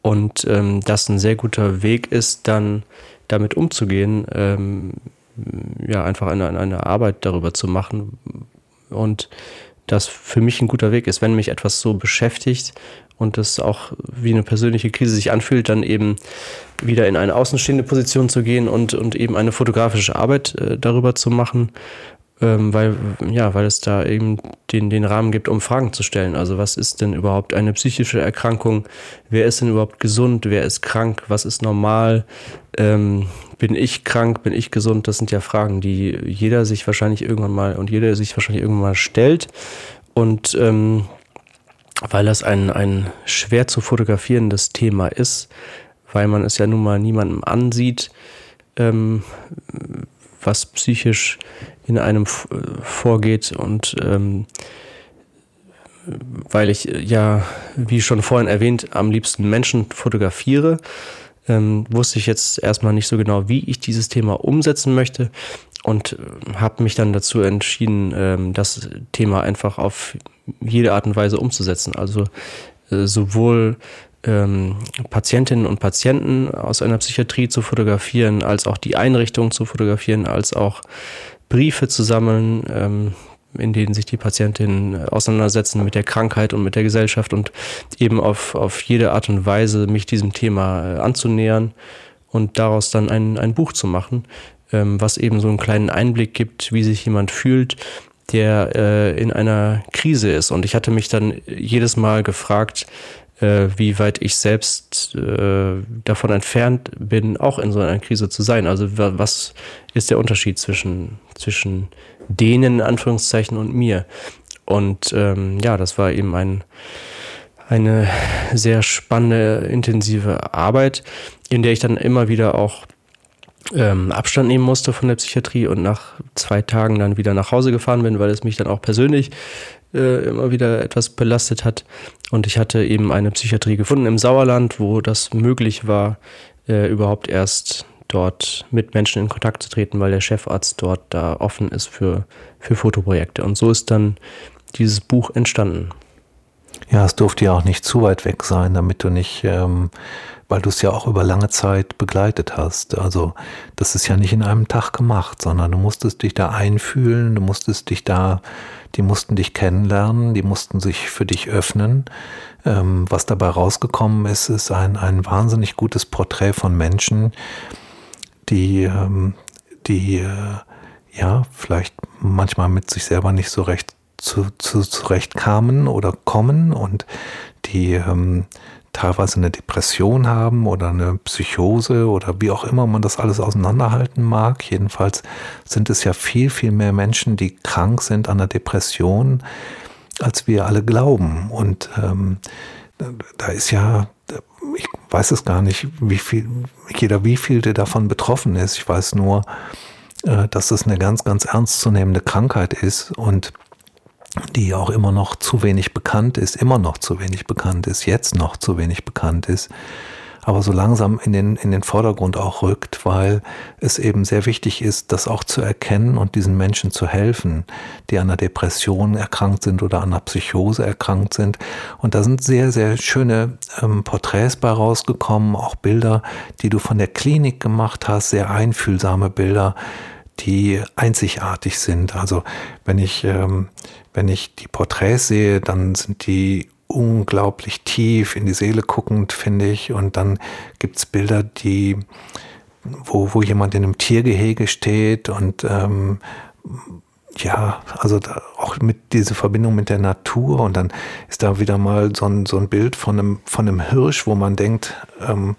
und ähm, das ein sehr guter Weg ist, dann damit umzugehen, ähm, ja, einfach eine, eine Arbeit darüber zu machen. Und das für mich ein guter Weg ist, wenn mich etwas so beschäftigt und das auch wie eine persönliche Krise sich anfühlt, dann eben wieder in eine außenstehende Position zu gehen und, und eben eine fotografische Arbeit äh, darüber zu machen. Ähm, weil, ja, weil es da eben den, den Rahmen gibt, um Fragen zu stellen. Also was ist denn überhaupt eine psychische Erkrankung? Wer ist denn überhaupt gesund? Wer ist krank? Was ist normal? Ähm, bin ich krank? Bin ich gesund? Das sind ja Fragen, die jeder sich wahrscheinlich irgendwann mal und jeder sich wahrscheinlich irgendwann mal stellt. Und ähm, weil das ein, ein schwer zu fotografierendes Thema ist, weil man es ja nun mal niemandem ansieht, ähm, was psychisch in einem vorgeht und ähm, weil ich ja, wie schon vorhin erwähnt, am liebsten Menschen fotografiere, ähm, wusste ich jetzt erstmal nicht so genau, wie ich dieses Thema umsetzen möchte und äh, habe mich dann dazu entschieden, ähm, das Thema einfach auf jede Art und Weise umzusetzen. Also äh, sowohl ähm, Patientinnen und Patienten aus einer Psychiatrie zu fotografieren, als auch die Einrichtung zu fotografieren, als auch Briefe zu sammeln, ähm, in denen sich die Patientinnen auseinandersetzen mit der Krankheit und mit der Gesellschaft und eben auf, auf jede Art und Weise mich diesem Thema äh, anzunähern und daraus dann ein, ein Buch zu machen, ähm, was eben so einen kleinen Einblick gibt, wie sich jemand fühlt, der äh, in einer Krise ist. Und ich hatte mich dann jedes Mal gefragt, äh, wie weit ich selbst äh, davon entfernt bin, auch in so einer Krise zu sein. Also was ist der Unterschied zwischen, zwischen denen, in Anführungszeichen, und mir? Und ähm, ja, das war eben ein, eine sehr spannende, intensive Arbeit, in der ich dann immer wieder auch ähm, Abstand nehmen musste von der Psychiatrie und nach zwei Tagen dann wieder nach Hause gefahren bin, weil es mich dann auch persönlich äh, immer wieder etwas belastet hat. Und ich hatte eben eine Psychiatrie gefunden im Sauerland, wo das möglich war, äh, überhaupt erst dort mit Menschen in Kontakt zu treten, weil der Chefarzt dort da offen ist für, für Fotoprojekte. Und so ist dann dieses Buch entstanden. Ja, es durfte ja auch nicht zu weit weg sein, damit du nicht, ähm, weil du es ja auch über lange Zeit begleitet hast. Also das ist ja nicht in einem Tag gemacht, sondern du musstest dich da einfühlen, du musstest dich da, die mussten dich kennenlernen, die mussten sich für dich öffnen. Ähm, was dabei rausgekommen ist, ist ein, ein wahnsinnig gutes Porträt von Menschen, die, ähm, die äh, ja vielleicht manchmal mit sich selber nicht so recht zu, zu, zurechtkamen oder kommen und die ähm, teilweise eine Depression haben oder eine Psychose oder wie auch immer man das alles auseinanderhalten mag. Jedenfalls sind es ja viel, viel mehr Menschen, die krank sind an der Depression, als wir alle glauben. Und ähm, da ist ja, ich weiß es gar nicht, wie viel, jeder wie viel der davon betroffen ist. Ich weiß nur, äh, dass es eine ganz, ganz ernstzunehmende Krankheit ist und die auch immer noch zu wenig bekannt ist, immer noch zu wenig bekannt ist, jetzt noch zu wenig bekannt ist, aber so langsam in den, in den Vordergrund auch rückt, weil es eben sehr wichtig ist, das auch zu erkennen und diesen Menschen zu helfen, die an einer Depression erkrankt sind oder an einer Psychose erkrankt sind. Und da sind sehr, sehr schöne ähm, Porträts bei rausgekommen, auch Bilder, die du von der Klinik gemacht hast, sehr einfühlsame Bilder, die einzigartig sind. Also wenn ich, ähm, wenn ich die Porträts sehe, dann sind die unglaublich tief in die Seele guckend, finde ich. Und dann gibt's Bilder, die, wo, wo jemand in einem Tiergehege steht und ähm, ja, also auch mit dieser Verbindung mit der Natur und dann ist da wieder mal so ein, so ein Bild von einem, von einem Hirsch, wo man denkt, ähm,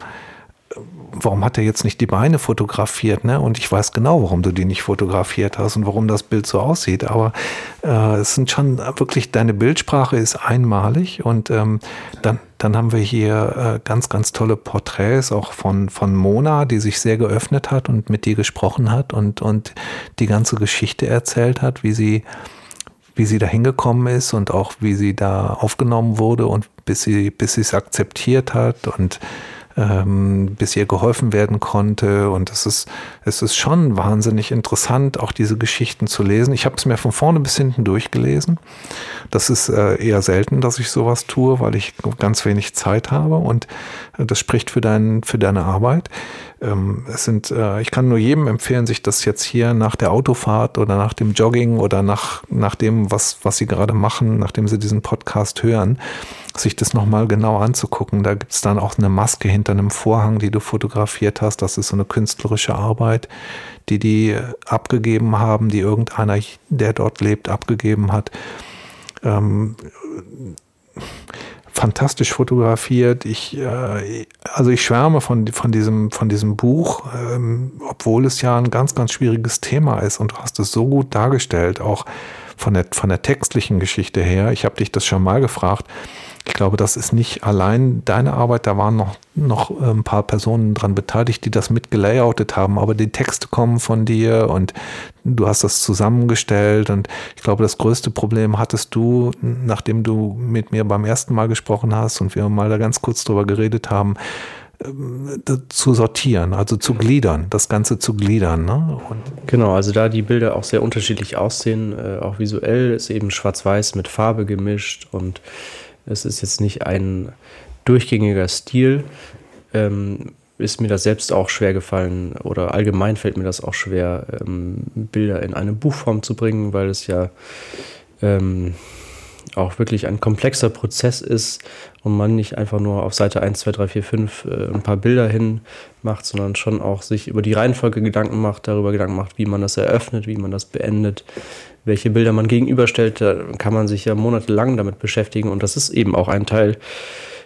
warum hat er jetzt nicht die Beine fotografiert? Ne? Und ich weiß genau, warum du die nicht fotografiert hast und warum das Bild so aussieht. Aber äh, es sind schon wirklich, deine Bildsprache ist einmalig. Und ähm, dann, dann haben wir hier äh, ganz, ganz tolle Porträts auch von, von Mona, die sich sehr geöffnet hat und mit dir gesprochen hat und, und die ganze Geschichte erzählt hat, wie sie wie sie da hingekommen ist und auch wie sie da aufgenommen wurde und bis sie bis sie es akzeptiert hat und ähm, bis ihr geholfen werden konnte. Und es ist, es ist schon wahnsinnig interessant, auch diese Geschichten zu lesen. Ich habe es mir von vorne bis hinten durchgelesen. Das ist äh, eher selten, dass ich sowas tue, weil ich ganz wenig Zeit habe und äh, das spricht für, dein, für deine Arbeit. Ähm, es sind, äh, ich kann nur jedem empfehlen, sich das jetzt hier nach der Autofahrt oder nach dem Jogging oder nach, nach dem, was, was Sie gerade machen, nachdem Sie diesen Podcast hören, sich das nochmal genau anzugucken. Da gibt es dann auch eine Maske hinter einem Vorhang, die du fotografiert hast. Das ist so eine künstlerische Arbeit, die die abgegeben haben, die irgendeiner, der dort lebt, abgegeben hat. Ähm, fantastisch fotografiert. Ich, äh, also ich schwärme von, von, diesem, von diesem Buch, ähm, obwohl es ja ein ganz, ganz schwieriges Thema ist und du hast es so gut dargestellt, auch von der, von der textlichen Geschichte her. Ich habe dich das schon mal gefragt. Ich glaube, das ist nicht allein deine Arbeit, da waren noch, noch äh, ein paar Personen dran beteiligt, die das mitgelayoutet haben, aber die Texte kommen von dir und du hast das zusammengestellt und ich glaube, das größte Problem hattest du, nachdem du mit mir beim ersten Mal gesprochen hast und wir mal da ganz kurz drüber geredet haben, zu sortieren, also zu gliedern, das Ganze zu gliedern. Ne? genau, also da die Bilder auch sehr unterschiedlich aussehen, äh, auch visuell ist eben schwarz-weiß mit Farbe gemischt und es ist jetzt nicht ein durchgängiger Stil. Ähm, ist mir das selbst auch schwer gefallen oder allgemein fällt mir das auch schwer, ähm, Bilder in eine Buchform zu bringen, weil es ja ähm, auch wirklich ein komplexer Prozess ist und man nicht einfach nur auf Seite 1, 2, 3, 4, 5 äh, ein paar Bilder hin macht, sondern schon auch sich über die Reihenfolge Gedanken macht, darüber Gedanken macht, wie man das eröffnet, wie man das beendet, welche Bilder man gegenüberstellt, da kann man sich ja monatelang damit beschäftigen und das ist eben auch ein Teil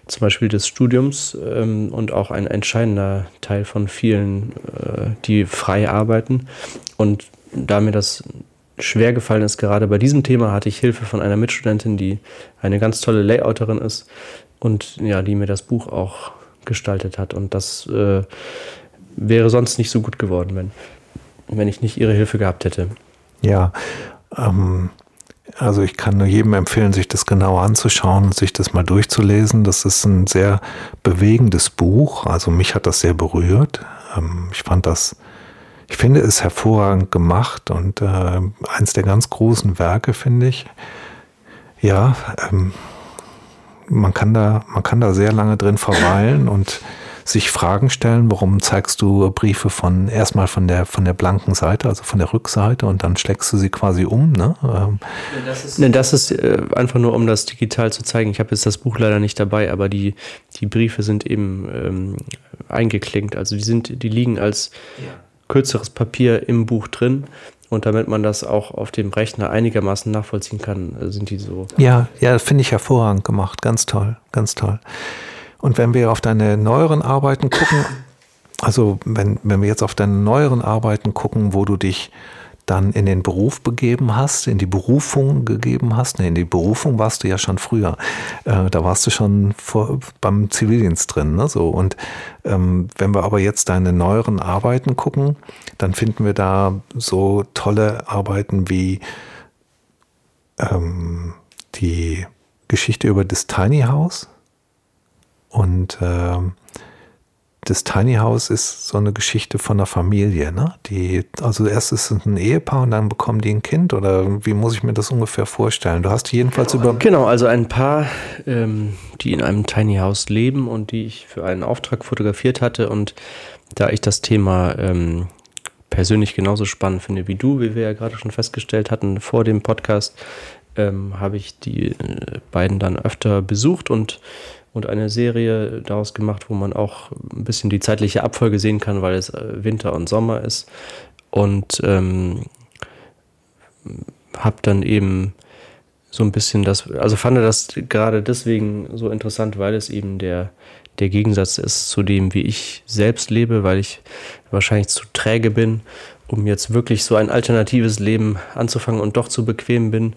zum Beispiel des Studiums ähm, und auch ein entscheidender Teil von vielen, äh, die frei arbeiten. Und da mir das schwer gefallen ist, gerade bei diesem Thema, hatte ich Hilfe von einer Mitstudentin, die eine ganz tolle Layouterin ist und ja, die mir das Buch auch gestaltet hat. Und das äh, wäre sonst nicht so gut geworden, wenn, wenn ich nicht ihre Hilfe gehabt hätte. Ja, ähm, also ich kann nur jedem empfehlen, sich das genauer anzuschauen, sich das mal durchzulesen. Das ist ein sehr bewegendes Buch. Also mich hat das sehr berührt. Ähm, ich fand das, ich finde es hervorragend gemacht und äh, eins der ganz großen Werke, finde ich. Ja, ähm, man kann da, man kann da sehr lange drin verweilen und sich Fragen stellen, warum zeigst du Briefe von erstmal von der von der blanken Seite, also von der Rückseite und dann schlägst du sie quasi um, ne? Ähm das ist, nee, das ist äh, einfach nur, um das digital zu zeigen. Ich habe jetzt das Buch leider nicht dabei, aber die, die Briefe sind eben ähm, eingeklinkt. Also die sind, die liegen als ja. Kürzeres Papier im Buch drin. Und damit man das auch auf dem Rechner einigermaßen nachvollziehen kann, äh, sind die so. Ja, ja, finde ich hervorragend gemacht. Ganz toll, ganz toll. Und wenn wir auf deine neueren Arbeiten gucken, also wenn, wenn wir jetzt auf deine neueren Arbeiten gucken, wo du dich dann in den Beruf begeben hast, in die Berufung gegeben hast. Nee, in die Berufung warst du ja schon früher. Äh, da warst du schon vor, beim Zivildienst drin. Ne? So, und ähm, wenn wir aber jetzt deine neueren Arbeiten gucken, dann finden wir da so tolle Arbeiten wie ähm, die Geschichte über das Tiny House und äh, das Tiny House ist so eine Geschichte von einer Familie, ne? Die, also erst ist es ein Ehepaar und dann bekommen die ein Kind oder wie muss ich mir das ungefähr vorstellen? Du hast jedenfalls über. Genau, also ein Paar, ähm, die in einem Tiny House leben und die ich für einen Auftrag fotografiert hatte. Und da ich das Thema ähm, persönlich genauso spannend finde wie du, wie wir ja gerade schon festgestellt hatten vor dem Podcast, ähm, habe ich die äh, beiden dann öfter besucht und und eine Serie daraus gemacht, wo man auch ein bisschen die zeitliche Abfolge sehen kann, weil es äh, Winter und Sommer ist. Und ähm, habe dann eben so ein bisschen das, also fand das gerade deswegen so interessant, weil es eben der, der Gegensatz ist zu dem, wie ich selbst lebe, weil ich wahrscheinlich zu träge bin, um jetzt wirklich so ein alternatives Leben anzufangen und doch zu bequem bin.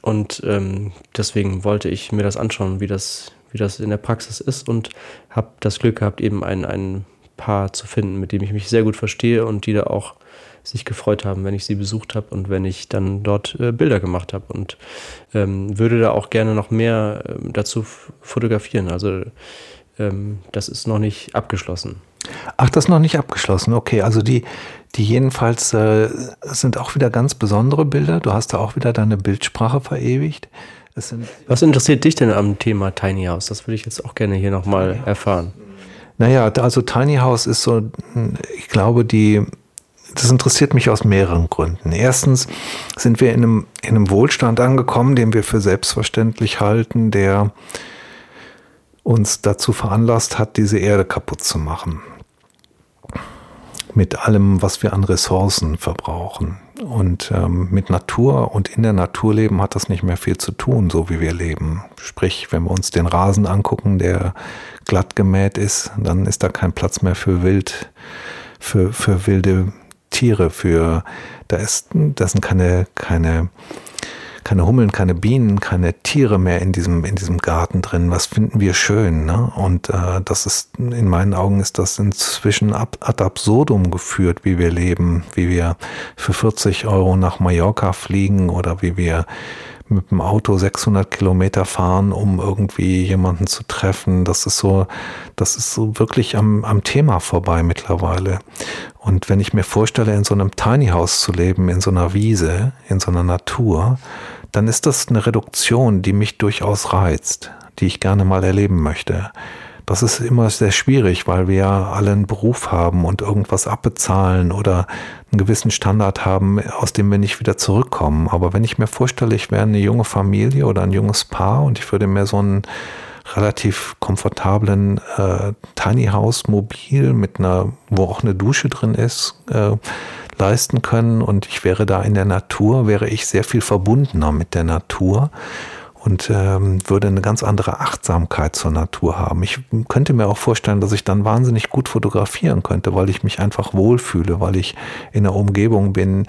Und ähm, deswegen wollte ich mir das anschauen, wie das, wie das in der Praxis ist und habe das Glück gehabt, eben ein, ein Paar zu finden, mit dem ich mich sehr gut verstehe und die da auch sich gefreut haben, wenn ich sie besucht habe und wenn ich dann dort äh, Bilder gemacht habe und ähm, würde da auch gerne noch mehr äh, dazu fotografieren. Also ähm, das ist noch nicht abgeschlossen. Ach, das ist noch nicht abgeschlossen. Okay, also die, die jedenfalls äh, sind auch wieder ganz besondere Bilder. Du hast da auch wieder deine Bildsprache verewigt. Was interessiert dich denn am Thema Tiny House? Das würde ich jetzt auch gerne hier nochmal erfahren. Naja, also Tiny House ist so, ich glaube, die, das interessiert mich aus mehreren Gründen. Erstens sind wir in einem, in einem Wohlstand angekommen, den wir für selbstverständlich halten, der uns dazu veranlasst hat, diese Erde kaputt zu machen. Mit allem, was wir an Ressourcen verbrauchen. Und ähm, mit Natur und in der Natur leben hat das nicht mehr viel zu tun, so wie wir leben. Sprich, wenn wir uns den Rasen angucken, der glatt gemäht ist, dann ist da kein Platz mehr für Wild, für, für wilde Tiere, für da ist, da sind keine, keine keine Hummeln, keine Bienen, keine Tiere mehr in diesem, in diesem Garten drin. Was finden wir schön? Ne? Und äh, das ist, in meinen Augen ist das inzwischen ab, ad absurdum geführt, wie wir leben, wie wir für 40 Euro nach Mallorca fliegen oder wie wir mit dem Auto 600 Kilometer fahren, um irgendwie jemanden zu treffen. Das ist so, das ist so wirklich am, am Thema vorbei mittlerweile. Und wenn ich mir vorstelle, in so einem Tiny House zu leben, in so einer Wiese, in so einer Natur, dann ist das eine Reduktion, die mich durchaus reizt, die ich gerne mal erleben möchte. Das ist immer sehr schwierig, weil wir ja alle einen Beruf haben und irgendwas abbezahlen oder einen gewissen Standard haben, aus dem wir nicht wieder zurückkommen. Aber wenn ich mir vorstelle, ich wäre eine junge Familie oder ein junges Paar und ich würde mir so einen relativ komfortablen äh, Tiny House mobil mit einer, wo auch eine Dusche drin ist, äh, leisten können und ich wäre da in der Natur, wäre ich sehr viel verbundener mit der Natur und ähm, würde eine ganz andere Achtsamkeit zur Natur haben. Ich könnte mir auch vorstellen, dass ich dann wahnsinnig gut fotografieren könnte, weil ich mich einfach wohlfühle, weil ich in einer Umgebung bin,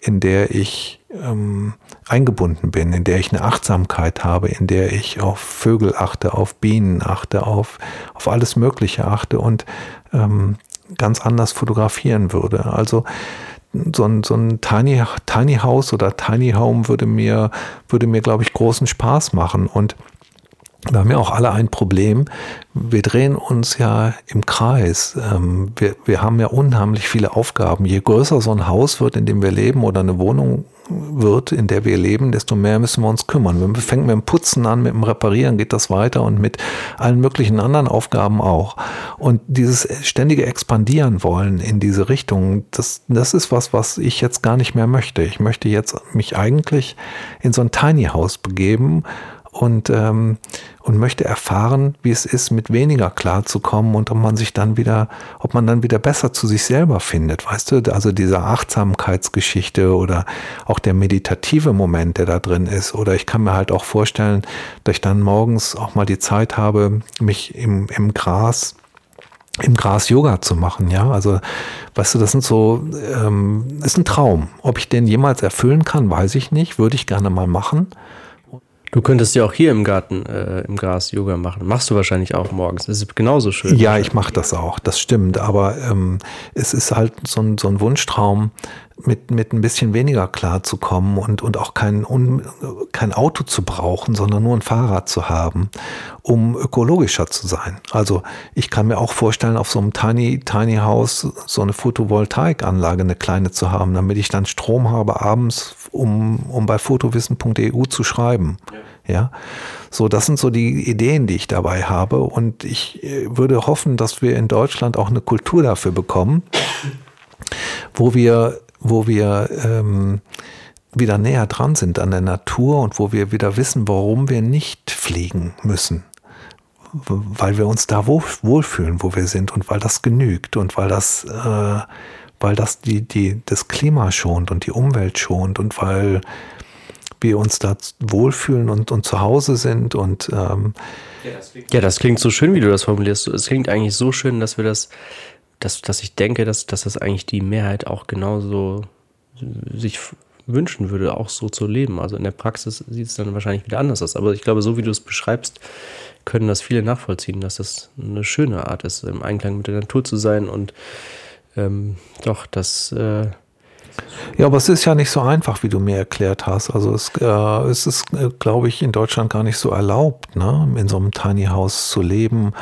in der ich ähm, eingebunden bin, in der ich eine Achtsamkeit habe, in der ich auf Vögel achte, auf Bienen achte, auf, auf alles Mögliche achte und ähm, ganz anders fotografieren würde. Also so ein, so ein Tiny, Tiny House oder Tiny Home würde mir, würde mir, glaube ich, großen Spaß machen. Und wir haben ja auch alle ein Problem. Wir drehen uns ja im Kreis. Ähm, wir, wir haben ja unheimlich viele Aufgaben. Je größer so ein Haus wird, in dem wir leben oder eine Wohnung wird, in der wir leben, desto mehr müssen wir uns kümmern. Wenn wir fängt mit dem Putzen an, mit dem Reparieren geht das weiter und mit allen möglichen anderen Aufgaben auch. Und dieses ständige Expandieren wollen in diese Richtung, das, das ist was, was ich jetzt gar nicht mehr möchte. Ich möchte jetzt mich eigentlich in so ein Tiny House begeben und, ähm, und möchte erfahren, wie es ist, mit weniger klarzukommen und ob man sich dann wieder, ob man dann wieder besser zu sich selber findet, weißt du, also diese Achtsamkeitsgeschichte oder auch der meditative Moment, der da drin ist. Oder ich kann mir halt auch vorstellen, dass ich dann morgens auch mal die Zeit habe, mich im, im Gras im Gras Yoga zu machen, ja. Also, weißt du, das sind so, ähm, ist ein Traum. Ob ich den jemals erfüllen kann, weiß ich nicht. Würde ich gerne mal machen. Du könntest ja auch hier im Garten äh, im Gras Yoga machen. Machst du wahrscheinlich auch morgens. Das ist genauso schön. Ja, ich mache das auch. Das stimmt. Aber ähm, es ist halt so ein, so ein Wunschtraum, mit, mit ein bisschen weniger klarzukommen und, und auch kein, un, kein Auto zu brauchen, sondern nur ein Fahrrad zu haben, um ökologischer zu sein. Also ich kann mir auch vorstellen, auf so einem Tiny, Tiny House so eine Photovoltaikanlage, eine kleine zu haben, damit ich dann Strom habe abends, um, um bei fotowissen.eu zu schreiben. Ja. Ja, so das sind so die Ideen, die ich dabei habe und ich äh, würde hoffen, dass wir in Deutschland auch eine Kultur dafür bekommen, wo wir wo wir ähm, wieder näher dran sind an der Natur und wo wir wieder wissen, warum wir nicht fliegen müssen. Weil wir uns da wohl, wohlfühlen, wo wir sind und weil das genügt und weil das, äh, weil das die, die, das Klima schont und die Umwelt schont und weil wir uns da wohlfühlen und, und zu Hause sind und ähm, ja, das klingt so schön, wie du das formulierst. Es klingt eigentlich so schön, dass wir das dass, dass ich denke, dass, dass das eigentlich die Mehrheit auch genauso sich wünschen würde, auch so zu leben. Also in der Praxis sieht es dann wahrscheinlich wieder anders aus. Aber ich glaube, so wie du es beschreibst, können das viele nachvollziehen, dass das eine schöne Art ist, im Einklang mit der Natur zu sein und ähm, doch, das. Äh ja, aber es ist ja nicht so einfach, wie du mir erklärt hast. Also es, äh, es ist, äh, glaube ich, in Deutschland gar nicht so erlaubt, ne? in so einem Tiny House zu leben.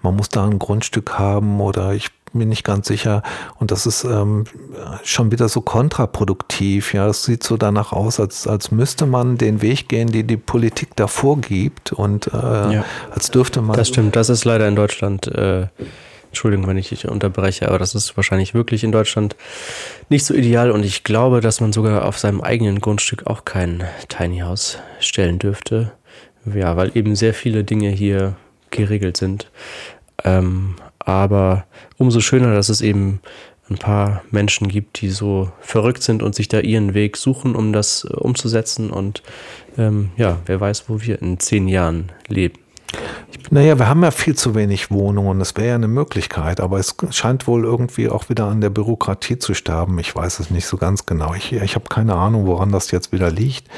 Man muss da ein Grundstück haben oder ich mir nicht ganz sicher. Und das ist ähm, schon wieder so kontraproduktiv. Ja, es sieht so danach aus, als, als müsste man den Weg gehen, den die Politik da vorgibt. Und äh, ja. als dürfte man. Das stimmt, das ist leider in Deutschland. Äh Entschuldigung, wenn ich dich unterbreche, aber das ist wahrscheinlich wirklich in Deutschland nicht so ideal und ich glaube, dass man sogar auf seinem eigenen Grundstück auch kein Tiny House stellen dürfte. Ja, weil eben sehr viele Dinge hier geregelt sind. Ähm, aber umso schöner, dass es eben ein paar Menschen gibt, die so verrückt sind und sich da ihren Weg suchen, um das äh, umzusetzen. Und ähm, ja, wer weiß, wo wir in zehn Jahren leben. Naja, wir haben ja viel zu wenig Wohnungen. Das wäre ja eine Möglichkeit, aber es scheint wohl irgendwie auch wieder an der Bürokratie zu sterben. Ich weiß es nicht so ganz genau. Ich, ich habe keine Ahnung, woran das jetzt wieder liegt.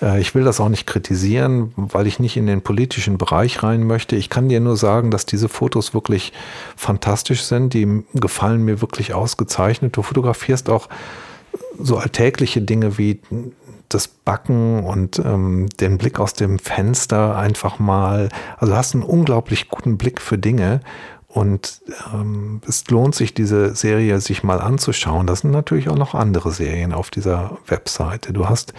Äh, ich will das auch nicht kritisieren, weil ich nicht in den politischen Bereich rein möchte. Ich kann dir nur sagen, dass diese Fotos wirklich fantastisch sind. Die gefallen mir wirklich ausgezeichnet. Du fotografierst auch so alltägliche Dinge wie das Backen und ähm, den Blick aus dem Fenster einfach mal. Also du hast einen unglaublich guten Blick für Dinge und ähm, es lohnt sich, diese Serie sich mal anzuschauen. Das sind natürlich auch noch andere Serien auf dieser Webseite. Du hast,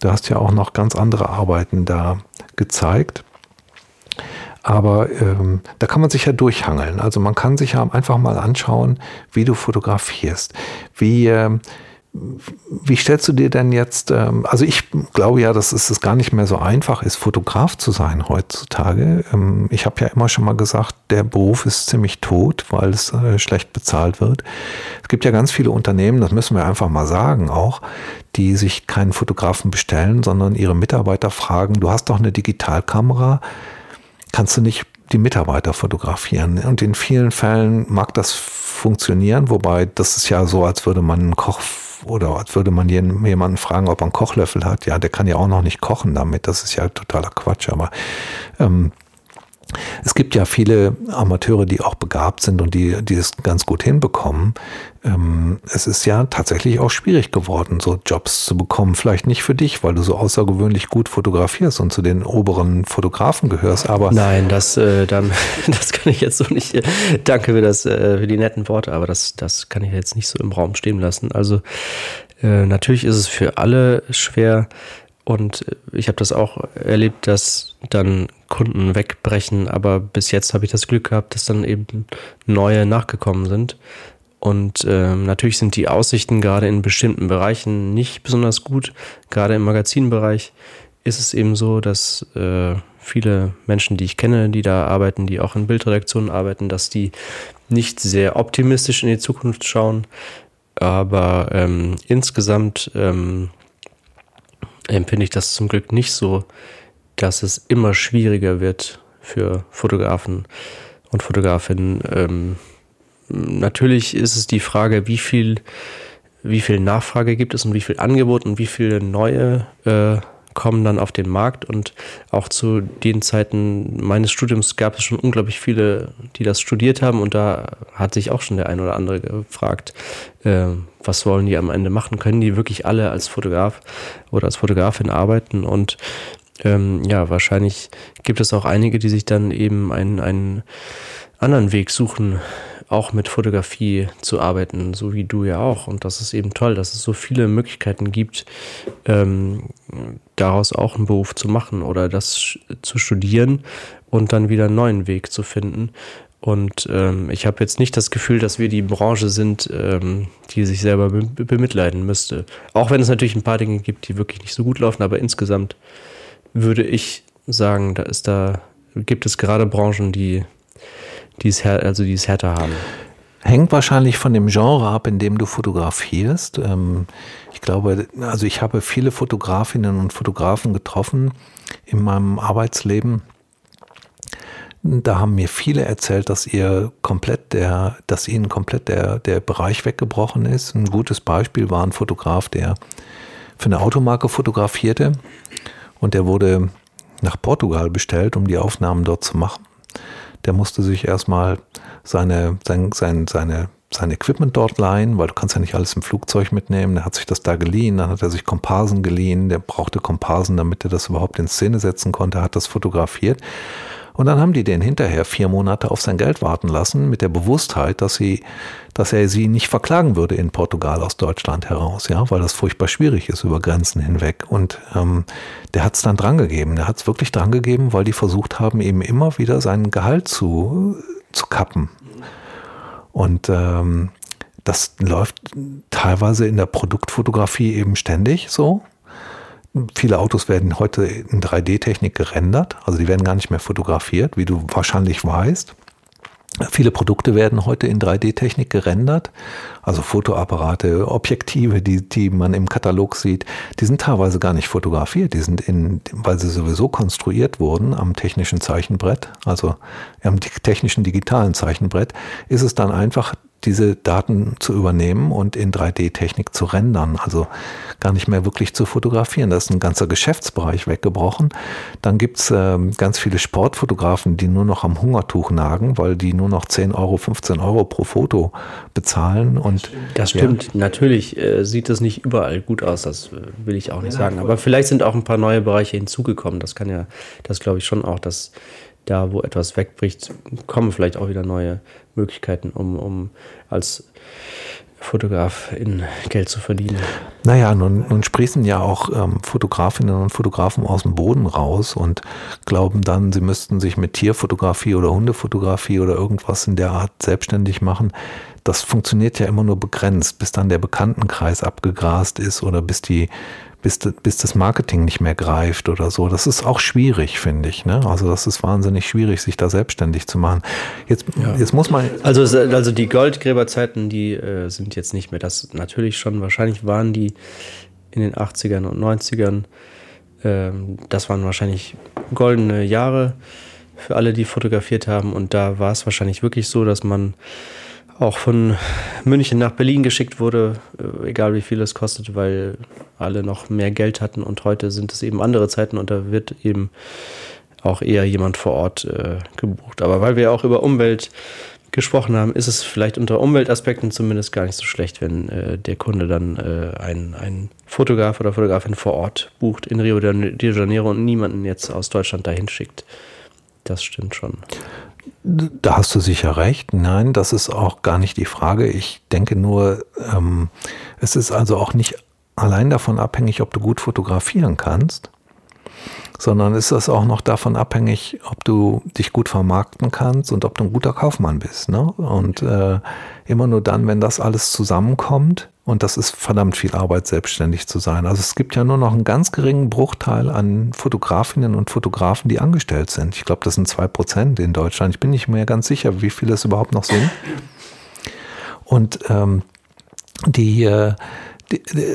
du hast ja auch noch ganz andere Arbeiten da gezeigt. Aber ähm, da kann man sich ja durchhangeln. Also man kann sich ja einfach mal anschauen, wie du fotografierst, wie äh, wie stellst du dir denn jetzt, ähm, also ich glaube ja, dass es gar nicht mehr so einfach ist, Fotograf zu sein heutzutage. Ähm, ich habe ja immer schon mal gesagt, der Beruf ist ziemlich tot, weil es äh, schlecht bezahlt wird. Es gibt ja ganz viele Unternehmen, das müssen wir einfach mal sagen auch, die sich keinen Fotografen bestellen, sondern ihre Mitarbeiter fragen, du hast doch eine Digitalkamera, kannst du nicht die Mitarbeiter fotografieren? Und in vielen Fällen mag das funktionieren, wobei das ist ja so, als würde man einen Koch oder als würde man jemanden fragen, ob er einen Kochlöffel hat. Ja, der kann ja auch noch nicht kochen damit. Das ist ja totaler Quatsch. Aber ähm, es gibt ja viele Amateure, die auch begabt sind und die, die es ganz gut hinbekommen. Ähm, es ist ja tatsächlich auch schwierig geworden, so Jobs zu bekommen. Vielleicht nicht für dich, weil du so außergewöhnlich gut fotografierst und zu den oberen Fotografen gehörst, aber. Nein, das, äh, (laughs) das kann ich jetzt so nicht. Danke für, das, äh, für die netten Worte, aber das, das kann ich jetzt nicht so im Raum stehen lassen. Also, äh, natürlich ist es für alle schwer, und ich habe das auch erlebt, dass dann Kunden wegbrechen, aber bis jetzt habe ich das Glück gehabt, dass dann eben neue nachgekommen sind. Und äh, natürlich sind die Aussichten gerade in bestimmten Bereichen nicht besonders gut. Gerade im Magazinbereich ist es eben so, dass äh, viele Menschen, die ich kenne, die da arbeiten, die auch in Bildredaktionen arbeiten, dass die nicht sehr optimistisch in die Zukunft schauen. Aber ähm, insgesamt ähm, empfinde ich das zum Glück nicht so, dass es immer schwieriger wird für Fotografen und Fotografinnen. Ähm, natürlich ist es die Frage, wie viel, wie viel Nachfrage gibt es und wie viel Angebot und wie viele neue äh, kommen dann auf den Markt. Und auch zu den Zeiten meines Studiums gab es schon unglaublich viele, die das studiert haben. Und da hat sich auch schon der ein oder andere gefragt, äh, was wollen die am Ende machen? Können die wirklich alle als Fotograf oder als Fotografin arbeiten? Und ähm, ja, wahrscheinlich gibt es auch einige, die sich dann eben einen, einen anderen Weg suchen, auch mit Fotografie zu arbeiten, so wie du ja auch. Und das ist eben toll, dass es so viele Möglichkeiten gibt, ähm, daraus auch einen Beruf zu machen oder das zu studieren und dann wieder einen neuen Weg zu finden. Und ähm, ich habe jetzt nicht das Gefühl, dass wir die Branche sind, ähm, die sich selber be bemitleiden müsste. Auch wenn es natürlich ein paar Dinge gibt, die wirklich nicht so gut laufen, aber insgesamt würde ich sagen, da ist da, gibt es gerade Branchen, die die es, also die es härter haben. Hängt wahrscheinlich von dem Genre ab, in dem du fotografierst. Ähm, ich glaube, also ich habe viele Fotografinnen und Fotografen getroffen in meinem Arbeitsleben. Da haben mir viele erzählt, dass ihr komplett der, dass ihnen komplett der, der Bereich weggebrochen ist. Ein gutes Beispiel war ein Fotograf, der für eine Automarke fotografierte und der wurde nach Portugal bestellt, um die Aufnahmen dort zu machen der musste sich erstmal seine, sein, sein, seine, sein Equipment dort leihen, weil du kannst ja nicht alles im Flugzeug mitnehmen. Der hat sich das da geliehen, dann hat er sich Komparsen geliehen, der brauchte Komparsen, damit er das überhaupt in Szene setzen konnte, hat das fotografiert. Und dann haben die den hinterher vier Monate auf sein Geld warten lassen, mit der Bewusstheit, dass sie, dass er sie nicht verklagen würde in Portugal aus Deutschland heraus, ja, weil das furchtbar schwierig ist über Grenzen hinweg. Und ähm, der hat es dann drangegeben. Der hat es wirklich drangegeben, weil die versucht haben, eben immer wieder sein Gehalt zu, zu kappen. Und ähm, das läuft teilweise in der Produktfotografie eben ständig so. Viele Autos werden heute in 3D-Technik gerendert, also die werden gar nicht mehr fotografiert, wie du wahrscheinlich weißt. Viele Produkte werden heute in 3D-Technik gerendert, also Fotoapparate, Objektive, die, die man im Katalog sieht, die sind teilweise gar nicht fotografiert, die sind in, weil sie sowieso konstruiert wurden am technischen Zeichenbrett, also am technischen digitalen Zeichenbrett, ist es dann einfach diese Daten zu übernehmen und in 3D-Technik zu rendern, also gar nicht mehr wirklich zu fotografieren. Da ist ein ganzer Geschäftsbereich weggebrochen. Dann gibt's äh, ganz viele Sportfotografen, die nur noch am Hungertuch nagen, weil die nur noch 10 Euro, 15 Euro pro Foto bezahlen. Und, das stimmt. Ja. Natürlich äh, sieht es nicht überall gut aus, das äh, will ich auch nicht ja, sagen. Aber vielleicht sind auch ein paar neue Bereiche hinzugekommen. Das kann ja, das glaube ich schon auch, dass da, wo etwas wegbricht, kommen vielleicht auch wieder neue Möglichkeiten, um, um als Fotograf in Geld zu verdienen. Naja, nun, nun sprießen ja auch ähm, Fotografinnen und Fotografen aus dem Boden raus und glauben dann, sie müssten sich mit Tierfotografie oder Hundefotografie oder irgendwas in der Art selbstständig machen. Das funktioniert ja immer nur begrenzt, bis dann der Bekanntenkreis abgegrast ist oder bis die bis, bis das Marketing nicht mehr greift oder so. Das ist auch schwierig, finde ich. Ne? Also das ist wahnsinnig schwierig, sich da selbstständig zu machen. Jetzt, ja. jetzt muss man. Also, also die Goldgräberzeiten, die äh, sind jetzt nicht mehr. Das natürlich schon, wahrscheinlich waren die in den 80ern und 90ern. Ähm, das waren wahrscheinlich goldene Jahre für alle, die fotografiert haben. Und da war es wahrscheinlich wirklich so, dass man auch von München nach Berlin geschickt wurde, äh, egal wie viel es kostet, weil alle noch mehr Geld hatten und heute sind es eben andere Zeiten und da wird eben auch eher jemand vor Ort äh, gebucht. Aber weil wir auch über Umwelt gesprochen haben, ist es vielleicht unter Umweltaspekten zumindest gar nicht so schlecht, wenn äh, der Kunde dann äh, einen, einen Fotograf oder Fotografin vor Ort bucht in Rio de Janeiro und niemanden jetzt aus Deutschland dahin schickt. Das stimmt schon. Da hast du sicher recht. Nein, das ist auch gar nicht die Frage. Ich denke nur, ähm, es ist also auch nicht allein davon abhängig, ob du gut fotografieren kannst, sondern ist das auch noch davon abhängig, ob du dich gut vermarkten kannst und ob du ein guter Kaufmann bist. Ne? Und äh, immer nur dann, wenn das alles zusammenkommt, und das ist verdammt viel Arbeit, selbstständig zu sein. Also es gibt ja nur noch einen ganz geringen Bruchteil an Fotografinnen und Fotografen, die angestellt sind. Ich glaube, das sind zwei Prozent in Deutschland. Ich bin nicht mehr ganz sicher, wie viele es überhaupt noch sind. Und ähm, die, äh,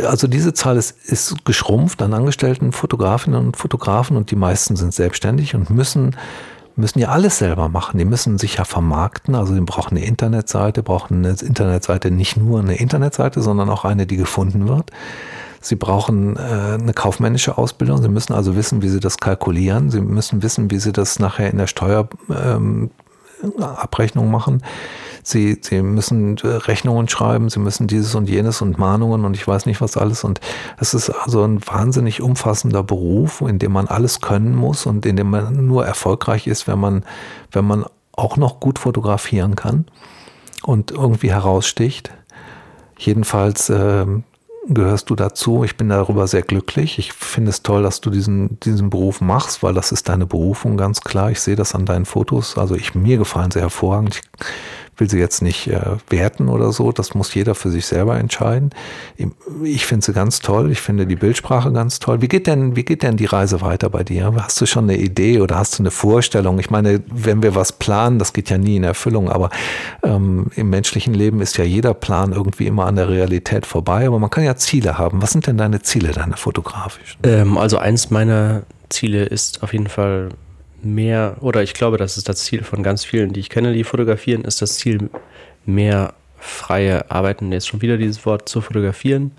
also diese Zahl ist, ist geschrumpft an angestellten Fotografinnen und Fotografen und die meisten sind selbstständig und müssen müssen ja alles selber machen. Die müssen sich ja vermarkten. Also die brauchen eine Internetseite, brauchen eine Internetseite nicht nur eine Internetseite, sondern auch eine, die gefunden wird. Sie brauchen äh, eine kaufmännische Ausbildung. Sie müssen also wissen, wie Sie das kalkulieren. Sie müssen wissen, wie Sie das nachher in der Steuerabrechnung ähm, machen. Sie, sie müssen äh, Rechnungen schreiben, sie müssen dieses und jenes und Mahnungen und ich weiß nicht was alles. Und es ist also ein wahnsinnig umfassender Beruf, in dem man alles können muss und in dem man nur erfolgreich ist, wenn man, wenn man auch noch gut fotografieren kann und irgendwie heraussticht. Jedenfalls äh, gehörst du dazu. Ich bin darüber sehr glücklich. Ich finde es toll, dass du diesen, diesen Beruf machst, weil das ist deine Berufung, ganz klar. Ich sehe das an deinen Fotos. Also ich, mir gefallen sie hervorragend. Ich will sie jetzt nicht äh, werten oder so. Das muss jeder für sich selber entscheiden. Ich finde sie ganz toll. Ich finde die Bildsprache ganz toll. Wie geht denn, wie geht denn die Reise weiter bei dir? Hast du schon eine Idee oder hast du eine Vorstellung? Ich meine, wenn wir was planen, das geht ja nie in Erfüllung, aber ähm, im menschlichen Leben ist ja jeder Plan irgendwie immer an der Realität vorbei. Aber man kann ja Ziele haben. Was sind denn deine Ziele, deine fotografischen? Ähm, also eins meiner Ziele ist auf jeden Fall mehr, oder ich glaube, das ist das Ziel von ganz vielen, die ich kenne, die fotografieren, ist das Ziel, mehr freie Arbeiten, jetzt schon wieder dieses Wort, zu fotografieren,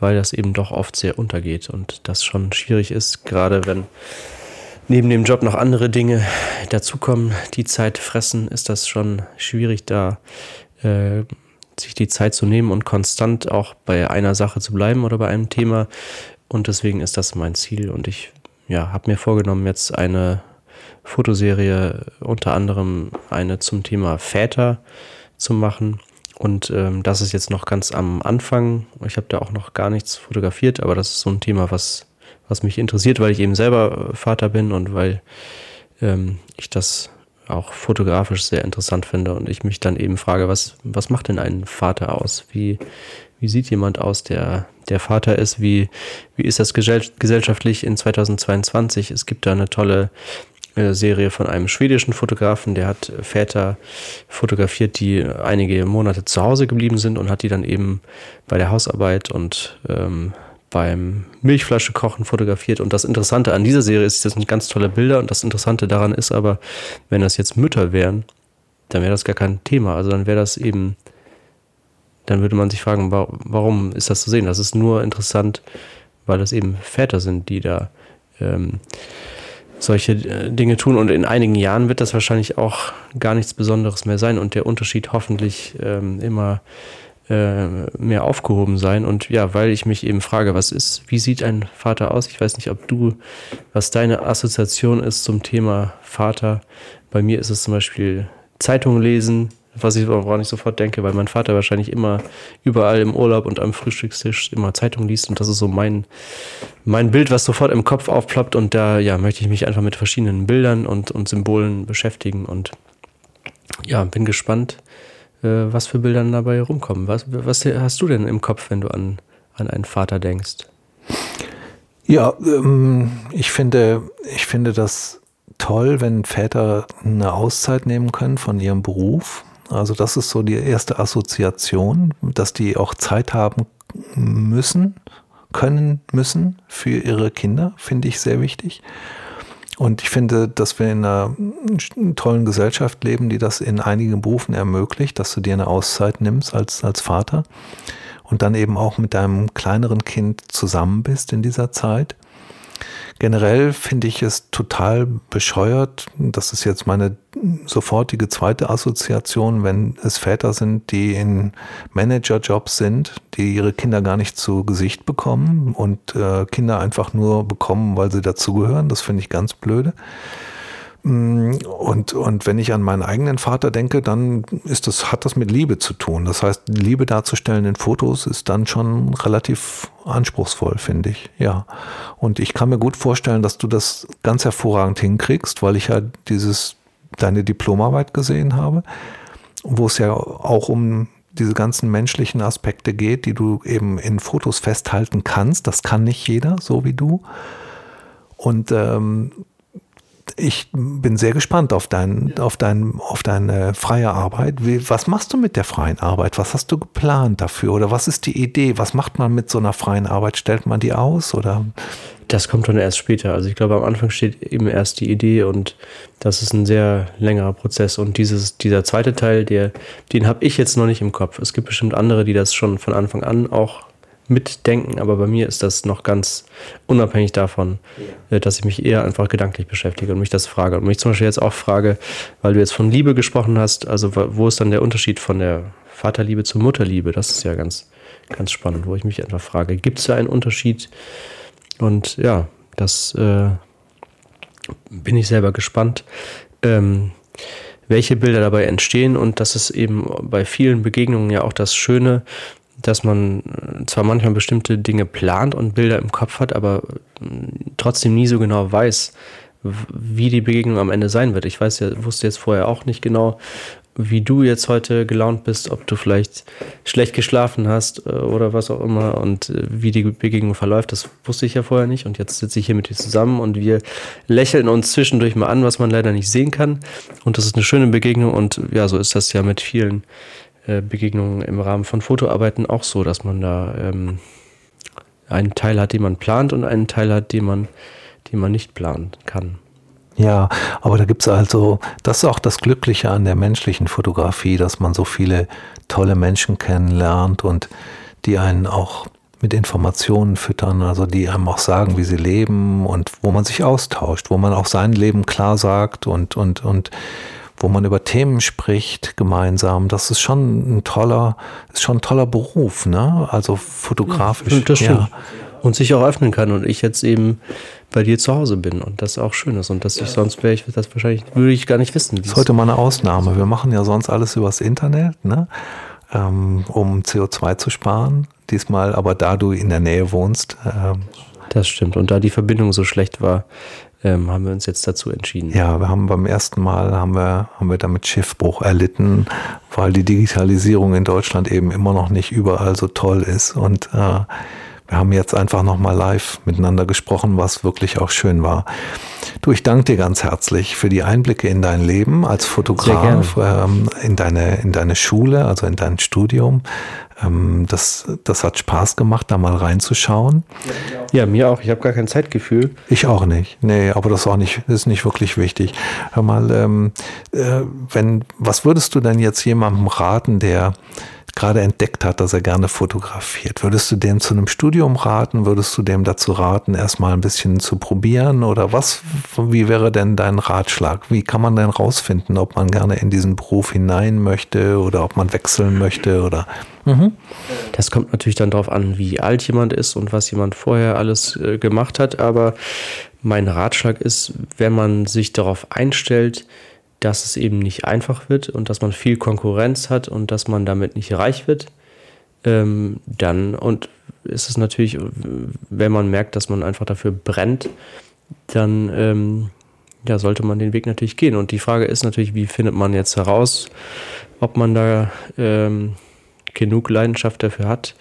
weil das eben doch oft sehr untergeht und das schon schwierig ist, gerade wenn neben dem Job noch andere Dinge dazukommen, die Zeit fressen, ist das schon schwierig, da äh, sich die Zeit zu nehmen und konstant auch bei einer Sache zu bleiben oder bei einem Thema. Und deswegen ist das mein Ziel und ich ja, habe mir vorgenommen, jetzt eine Fotoserie, unter anderem eine zum Thema Väter zu machen. Und ähm, das ist jetzt noch ganz am Anfang. Ich habe da auch noch gar nichts fotografiert, aber das ist so ein Thema, was, was mich interessiert, weil ich eben selber Vater bin und weil ähm, ich das auch fotografisch sehr interessant finde und ich mich dann eben frage, was, was macht denn ein Vater aus? Wie, wie sieht jemand aus, der, der Vater ist? Wie, wie ist das gesellschaftlich in 2022? Es gibt da eine tolle äh, Serie von einem schwedischen Fotografen, der hat Väter fotografiert, die einige Monate zu Hause geblieben sind und hat die dann eben bei der Hausarbeit und ähm, beim Milchflasche kochen fotografiert. Und das Interessante an dieser Serie ist, das sind ganz tolle Bilder. Und das Interessante daran ist aber, wenn das jetzt Mütter wären, dann wäre das gar kein Thema. Also dann wäre das eben, dann würde man sich fragen, warum ist das zu sehen? Das ist nur interessant, weil es eben Väter sind, die da ähm, solche äh, Dinge tun. Und in einigen Jahren wird das wahrscheinlich auch gar nichts Besonderes mehr sein und der Unterschied hoffentlich ähm, immer äh, mehr aufgehoben sein. Und ja, weil ich mich eben frage, was ist, wie sieht ein Vater aus? Ich weiß nicht, ob du, was deine Assoziation ist zum Thema Vater. Bei mir ist es zum Beispiel Zeitung lesen, was ich woran ich sofort denke, weil mein Vater wahrscheinlich immer überall im Urlaub und am Frühstückstisch immer Zeitung liest und das ist so mein, mein Bild, was sofort im Kopf aufploppt und da ja, möchte ich mich einfach mit verschiedenen Bildern und, und Symbolen beschäftigen und ja, bin gespannt, äh, was für Bilder dabei rumkommen. Was, was hast du denn im Kopf, wenn du an, an einen Vater denkst? Ja, ähm, ich finde, ich finde das toll, wenn Väter eine Auszeit nehmen können von ihrem Beruf. Also das ist so die erste Assoziation, dass die auch Zeit haben müssen, können müssen für ihre Kinder, finde ich sehr wichtig. Und ich finde, dass wir in einer tollen Gesellschaft leben, die das in einigen Berufen ermöglicht, dass du dir eine Auszeit nimmst als, als Vater und dann eben auch mit deinem kleineren Kind zusammen bist in dieser Zeit. Generell finde ich es total bescheuert, das ist jetzt meine sofortige zweite Assoziation, wenn es Väter sind, die in Managerjobs sind, die ihre Kinder gar nicht zu Gesicht bekommen und äh, Kinder einfach nur bekommen, weil sie dazugehören. Das finde ich ganz blöde. Mm, und, und wenn ich an meinen eigenen Vater denke, dann ist das, hat das mit Liebe zu tun. Das heißt, Liebe darzustellen in Fotos ist dann schon relativ anspruchsvoll, finde ich. Ja. Und ich kann mir gut vorstellen, dass du das ganz hervorragend hinkriegst, weil ich ja dieses, deine Diplomarbeit gesehen habe, wo es ja auch um diese ganzen menschlichen Aspekte geht, die du eben in Fotos festhalten kannst. Das kann nicht jeder, so wie du. Und ähm, ich bin sehr gespannt auf, dein, auf, dein, auf deine freie Arbeit. Wie, was machst du mit der freien Arbeit? Was hast du geplant dafür? Oder was ist die Idee? Was macht man mit so einer freien Arbeit? Stellt man die aus? Oder? Das kommt dann erst später. Also ich glaube, am Anfang steht eben erst die Idee und das ist ein sehr längerer Prozess. Und dieses, dieser zweite Teil, der, den habe ich jetzt noch nicht im Kopf. Es gibt bestimmt andere, die das schon von Anfang an auch mitdenken, aber bei mir ist das noch ganz unabhängig davon, ja. Äh, dass ich mich eher einfach gedanklich beschäftige und mich das frage. Und mich zum Beispiel jetzt auch frage, weil du jetzt von Liebe gesprochen hast, also wo ist dann der Unterschied von der Vaterliebe zur Mutterliebe? Das ist ja ganz, ganz spannend, wo ich mich einfach frage, gibt es da einen Unterschied? Und ja, das äh, bin ich selber gespannt. Ähm, welche Bilder dabei entstehen und das ist eben bei vielen Begegnungen ja auch das Schöne, dass man äh, zwar manchmal bestimmte Dinge plant und Bilder im Kopf hat, aber äh, trotzdem nie so genau weiß, wie die Begegnung am Ende sein wird. Ich weiß ja, wusste jetzt vorher auch nicht genau, wie du jetzt heute gelaunt bist, ob du vielleicht schlecht geschlafen hast äh, oder was auch immer und wie die Begegnung verläuft, das wusste ich ja vorher nicht. Und jetzt sitze ich hier mit dir zusammen und wir lächeln uns zwischendurch mal an, was man leider nicht sehen kann. Und das ist eine schöne Begegnung und ja, so ist das ja mit vielen äh, Begegnungen im Rahmen von Fotoarbeiten auch so, dass man da ähm, einen Teil hat, den man plant und einen Teil hat, den man, den man nicht planen kann. Ja, aber da gibt es also, das ist auch das Glückliche an der menschlichen Fotografie, dass man so viele tolle Menschen kennenlernt und die einen auch mit Informationen füttern, also die einem auch sagen, wie sie leben und wo man sich austauscht, wo man auch sein Leben klar sagt und, und, und wo man über Themen spricht gemeinsam. Das ist schon ein toller, ist schon ein toller Beruf, ne? Also fotografisch. Ja, das. Ja. Und sich auch öffnen kann und ich jetzt eben bei dir zu Hause bin und das auch schön ist und dass ich sonst wäre ich das wahrscheinlich würde ich gar nicht wissen. Das ist heute mal eine Ausnahme. Wir machen ja sonst alles übers Internet, ne? Ähm, um CO2 zu sparen. Diesmal aber da du in der Nähe wohnst. Ähm, das stimmt. Und da die Verbindung so schlecht war, ähm, haben wir uns jetzt dazu entschieden. Ja, wir haben beim ersten Mal haben wir, haben wir damit Schiffbruch erlitten, weil die Digitalisierung in Deutschland eben immer noch nicht überall so toll ist. Und äh, wir haben jetzt einfach nochmal live miteinander gesprochen, was wirklich auch schön war. Du, ich danke dir ganz herzlich für die Einblicke in dein Leben als Fotograf, ähm, in, deine, in deine Schule, also in dein Studium. Ähm, das, das hat Spaß gemacht, da mal reinzuschauen. Ja, mir auch. Ich habe gar kein Zeitgefühl. Ich auch nicht. Nee, aber das ist auch nicht, ist nicht wirklich wichtig. Hör mal, ähm, äh, wenn, was würdest du denn jetzt jemandem raten, der gerade entdeckt hat, dass er gerne fotografiert. Würdest du dem zu einem Studium raten? Würdest du dem dazu raten, erstmal ein bisschen zu probieren? Oder was, wie wäre denn dein Ratschlag? Wie kann man denn rausfinden, ob man gerne in diesen Beruf hinein möchte oder ob man wechseln möchte oder? Mhm. Das kommt natürlich dann darauf an, wie alt jemand ist und was jemand vorher alles äh, gemacht hat. Aber mein Ratschlag ist, wenn man sich darauf einstellt, dass es eben nicht einfach wird und dass man viel Konkurrenz hat und dass man damit nicht reich wird, ähm, dann und ist es natürlich, wenn man merkt, dass man einfach dafür brennt, dann ähm, ja, sollte man den Weg natürlich gehen. Und die Frage ist natürlich, wie findet man jetzt heraus, ob man da ähm, genug Leidenschaft dafür hat.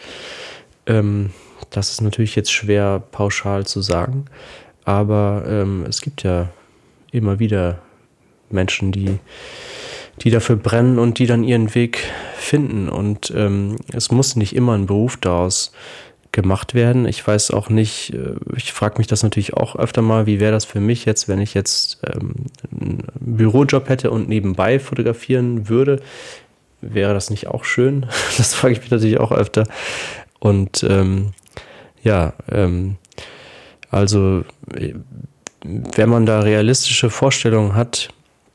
Ähm, das ist natürlich jetzt schwer pauschal zu sagen, aber ähm, es gibt ja immer wieder Menschen, die, die dafür brennen und die dann ihren Weg finden. Und ähm, es muss nicht immer ein Beruf daraus gemacht werden. Ich weiß auch nicht, äh, ich frage mich das natürlich auch öfter mal, wie wäre das für mich jetzt, wenn ich jetzt ähm, einen Bürojob hätte und nebenbei fotografieren würde. Wäre das nicht auch schön? (laughs) Das frage ich mich natürlich auch öfter. Und ähm, ja, ähm, also äh, wenn man da realistische Vorstellungen hat,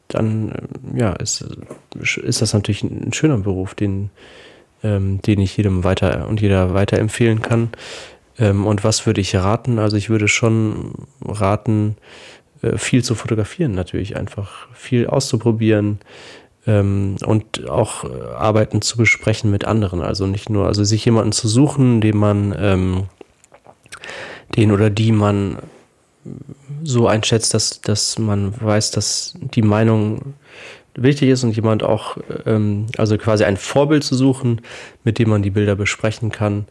dann äh, ja, ist, ist das natürlich ein schöner Beruf, den, ähm, den ich jedem weiter und jeder weiterempfehlen kann. Ähm, und was würde ich raten? Also ich würde schon raten, äh, viel zu fotografieren natürlich, einfach viel auszuprobieren ähm, und auch äh, Arbeiten zu besprechen mit anderen. Also nicht nur, also sich jemanden zu suchen, den man, ähm, den oder die man so einschätzt, dass, dass man weiß, dass die Meinung wichtig ist und jemand auch, ähm, also quasi ein Vorbild zu suchen, mit dem man die Bilder besprechen kann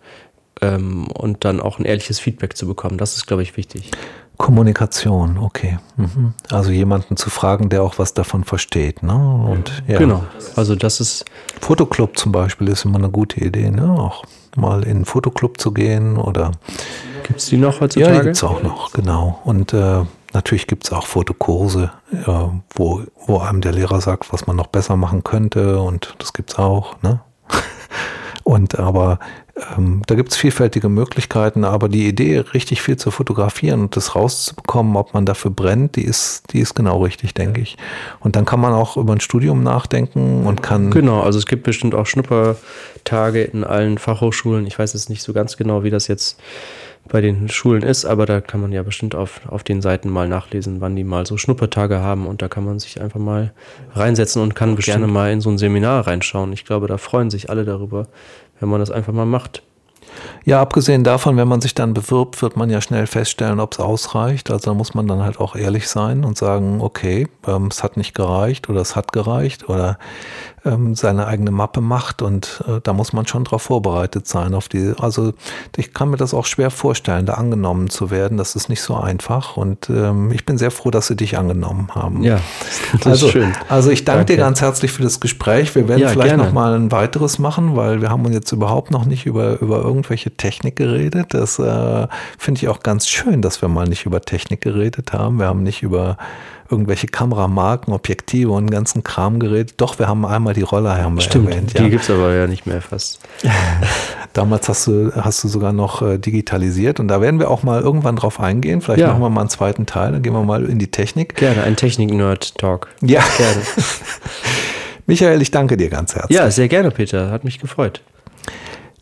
ähm, und dann auch ein ehrliches Feedback zu bekommen. Das ist, glaube ich, wichtig. Kommunikation, okay. Mhm. Also jemanden zu fragen, der auch was davon versteht. Ne? Und, ja. Genau, also das ist. Fotoclub zum Beispiel ist immer eine gute Idee, ne? auch mal in einen Fotoclub zu gehen oder. Gibt es die noch heutzutage? Ja, die gibt es auch noch, genau. Und äh, natürlich gibt es auch Fotokurse, äh, wo, wo einem der Lehrer sagt, was man noch besser machen könnte und das gibt es auch. Ne? (laughs) Und aber ähm, da gibt es vielfältige Möglichkeiten, aber die Idee, richtig viel zu fotografieren und das rauszubekommen, ob man dafür brennt, die ist, die ist genau richtig, denke ich. Und dann kann man auch über ein Studium nachdenken und kann. Genau, also es gibt bestimmt auch Schnuppertage in allen Fachhochschulen. Ich weiß jetzt nicht so ganz genau, wie das jetzt bei den Schulen ist, aber da kann man ja bestimmt auf, auf den Seiten mal nachlesen, wann die mal so Schnuppertage haben und da kann man sich einfach mal reinsetzen und kann bestimmt. gerne mal in so ein Seminar reinschauen. Ich glaube, da freuen sich alle darüber, wenn man das einfach mal macht. Ja, abgesehen davon, wenn man sich dann bewirbt, wird man ja schnell feststellen, ob es ausreicht. Also da muss man dann halt auch ehrlich sein und sagen, okay, ähm, es hat nicht gereicht oder es hat gereicht oder ähm, seine eigene Mappe macht und äh, da muss man schon darauf vorbereitet sein. Auf die, also ich kann mir das auch schwer vorstellen, da angenommen zu werden. Das ist nicht so einfach und ähm, ich bin sehr froh, dass sie dich angenommen haben. Ja, das also, ist schön. Also ich danke, danke, dir ganz herzlich für das Gespräch. Wir werden ja, vielleicht gerne. noch mal ein weiteres machen, weil wir haben uns jetzt überhaupt noch nicht über, über irgendwelche Technik geredet. Das äh, finde ich auch ganz schön, dass wir mal nicht über Technik geredet haben. Wir haben nicht über irgendwelche Kameramarken, Objektive und ganzen Kram geredet. Doch, wir haben einmal die Roller haben wir Stimmt, erwähnt. Ja. Die gibt es aber ja nicht mehr fast. (laughs) Damals hast du, hast du sogar noch äh, digitalisiert und da werden wir auch mal irgendwann drauf eingehen. Vielleicht ja. machen wir mal einen zweiten Teil, dann gehen wir mal in die Technik. Gerne, ein Technik-Nerd-Talk. Ja. Gerne. (laughs) Michael, ich danke dir ganz herzlich. Ja, sehr gerne, Peter. Hat mich gefreut.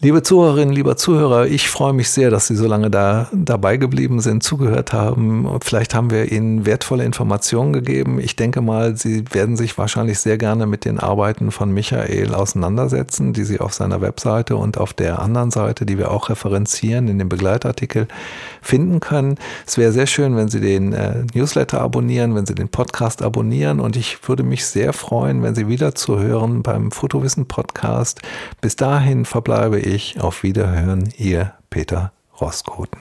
Liebe Zuhörerinnen, lieber Zuhörer, ich freue mich sehr, dass Sie so lange da dabei geblieben sind, zugehört haben. Vielleicht haben wir Ihnen wertvolle Informationen gegeben. Ich denke mal, Sie werden sich wahrscheinlich sehr gerne mit den Arbeiten von Michael auseinandersetzen, die Sie auf seiner Webseite und auf der anderen Seite, die wir auch referenzieren, in dem Begleitartikel finden können. Es wäre sehr schön, wenn Sie den äh, Newsletter abonnieren, wenn Sie den Podcast abonnieren und ich würde mich sehr freuen, wenn Sie wieder zuhören beim Fotowissen Podcast. Bis dahin verbleibe ich ich auf Wiederhören, Ihr Peter Roskoten.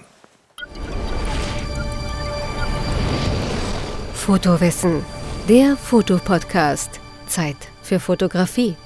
Fotowissen, der Fotopodcast. Zeit für Fotografie.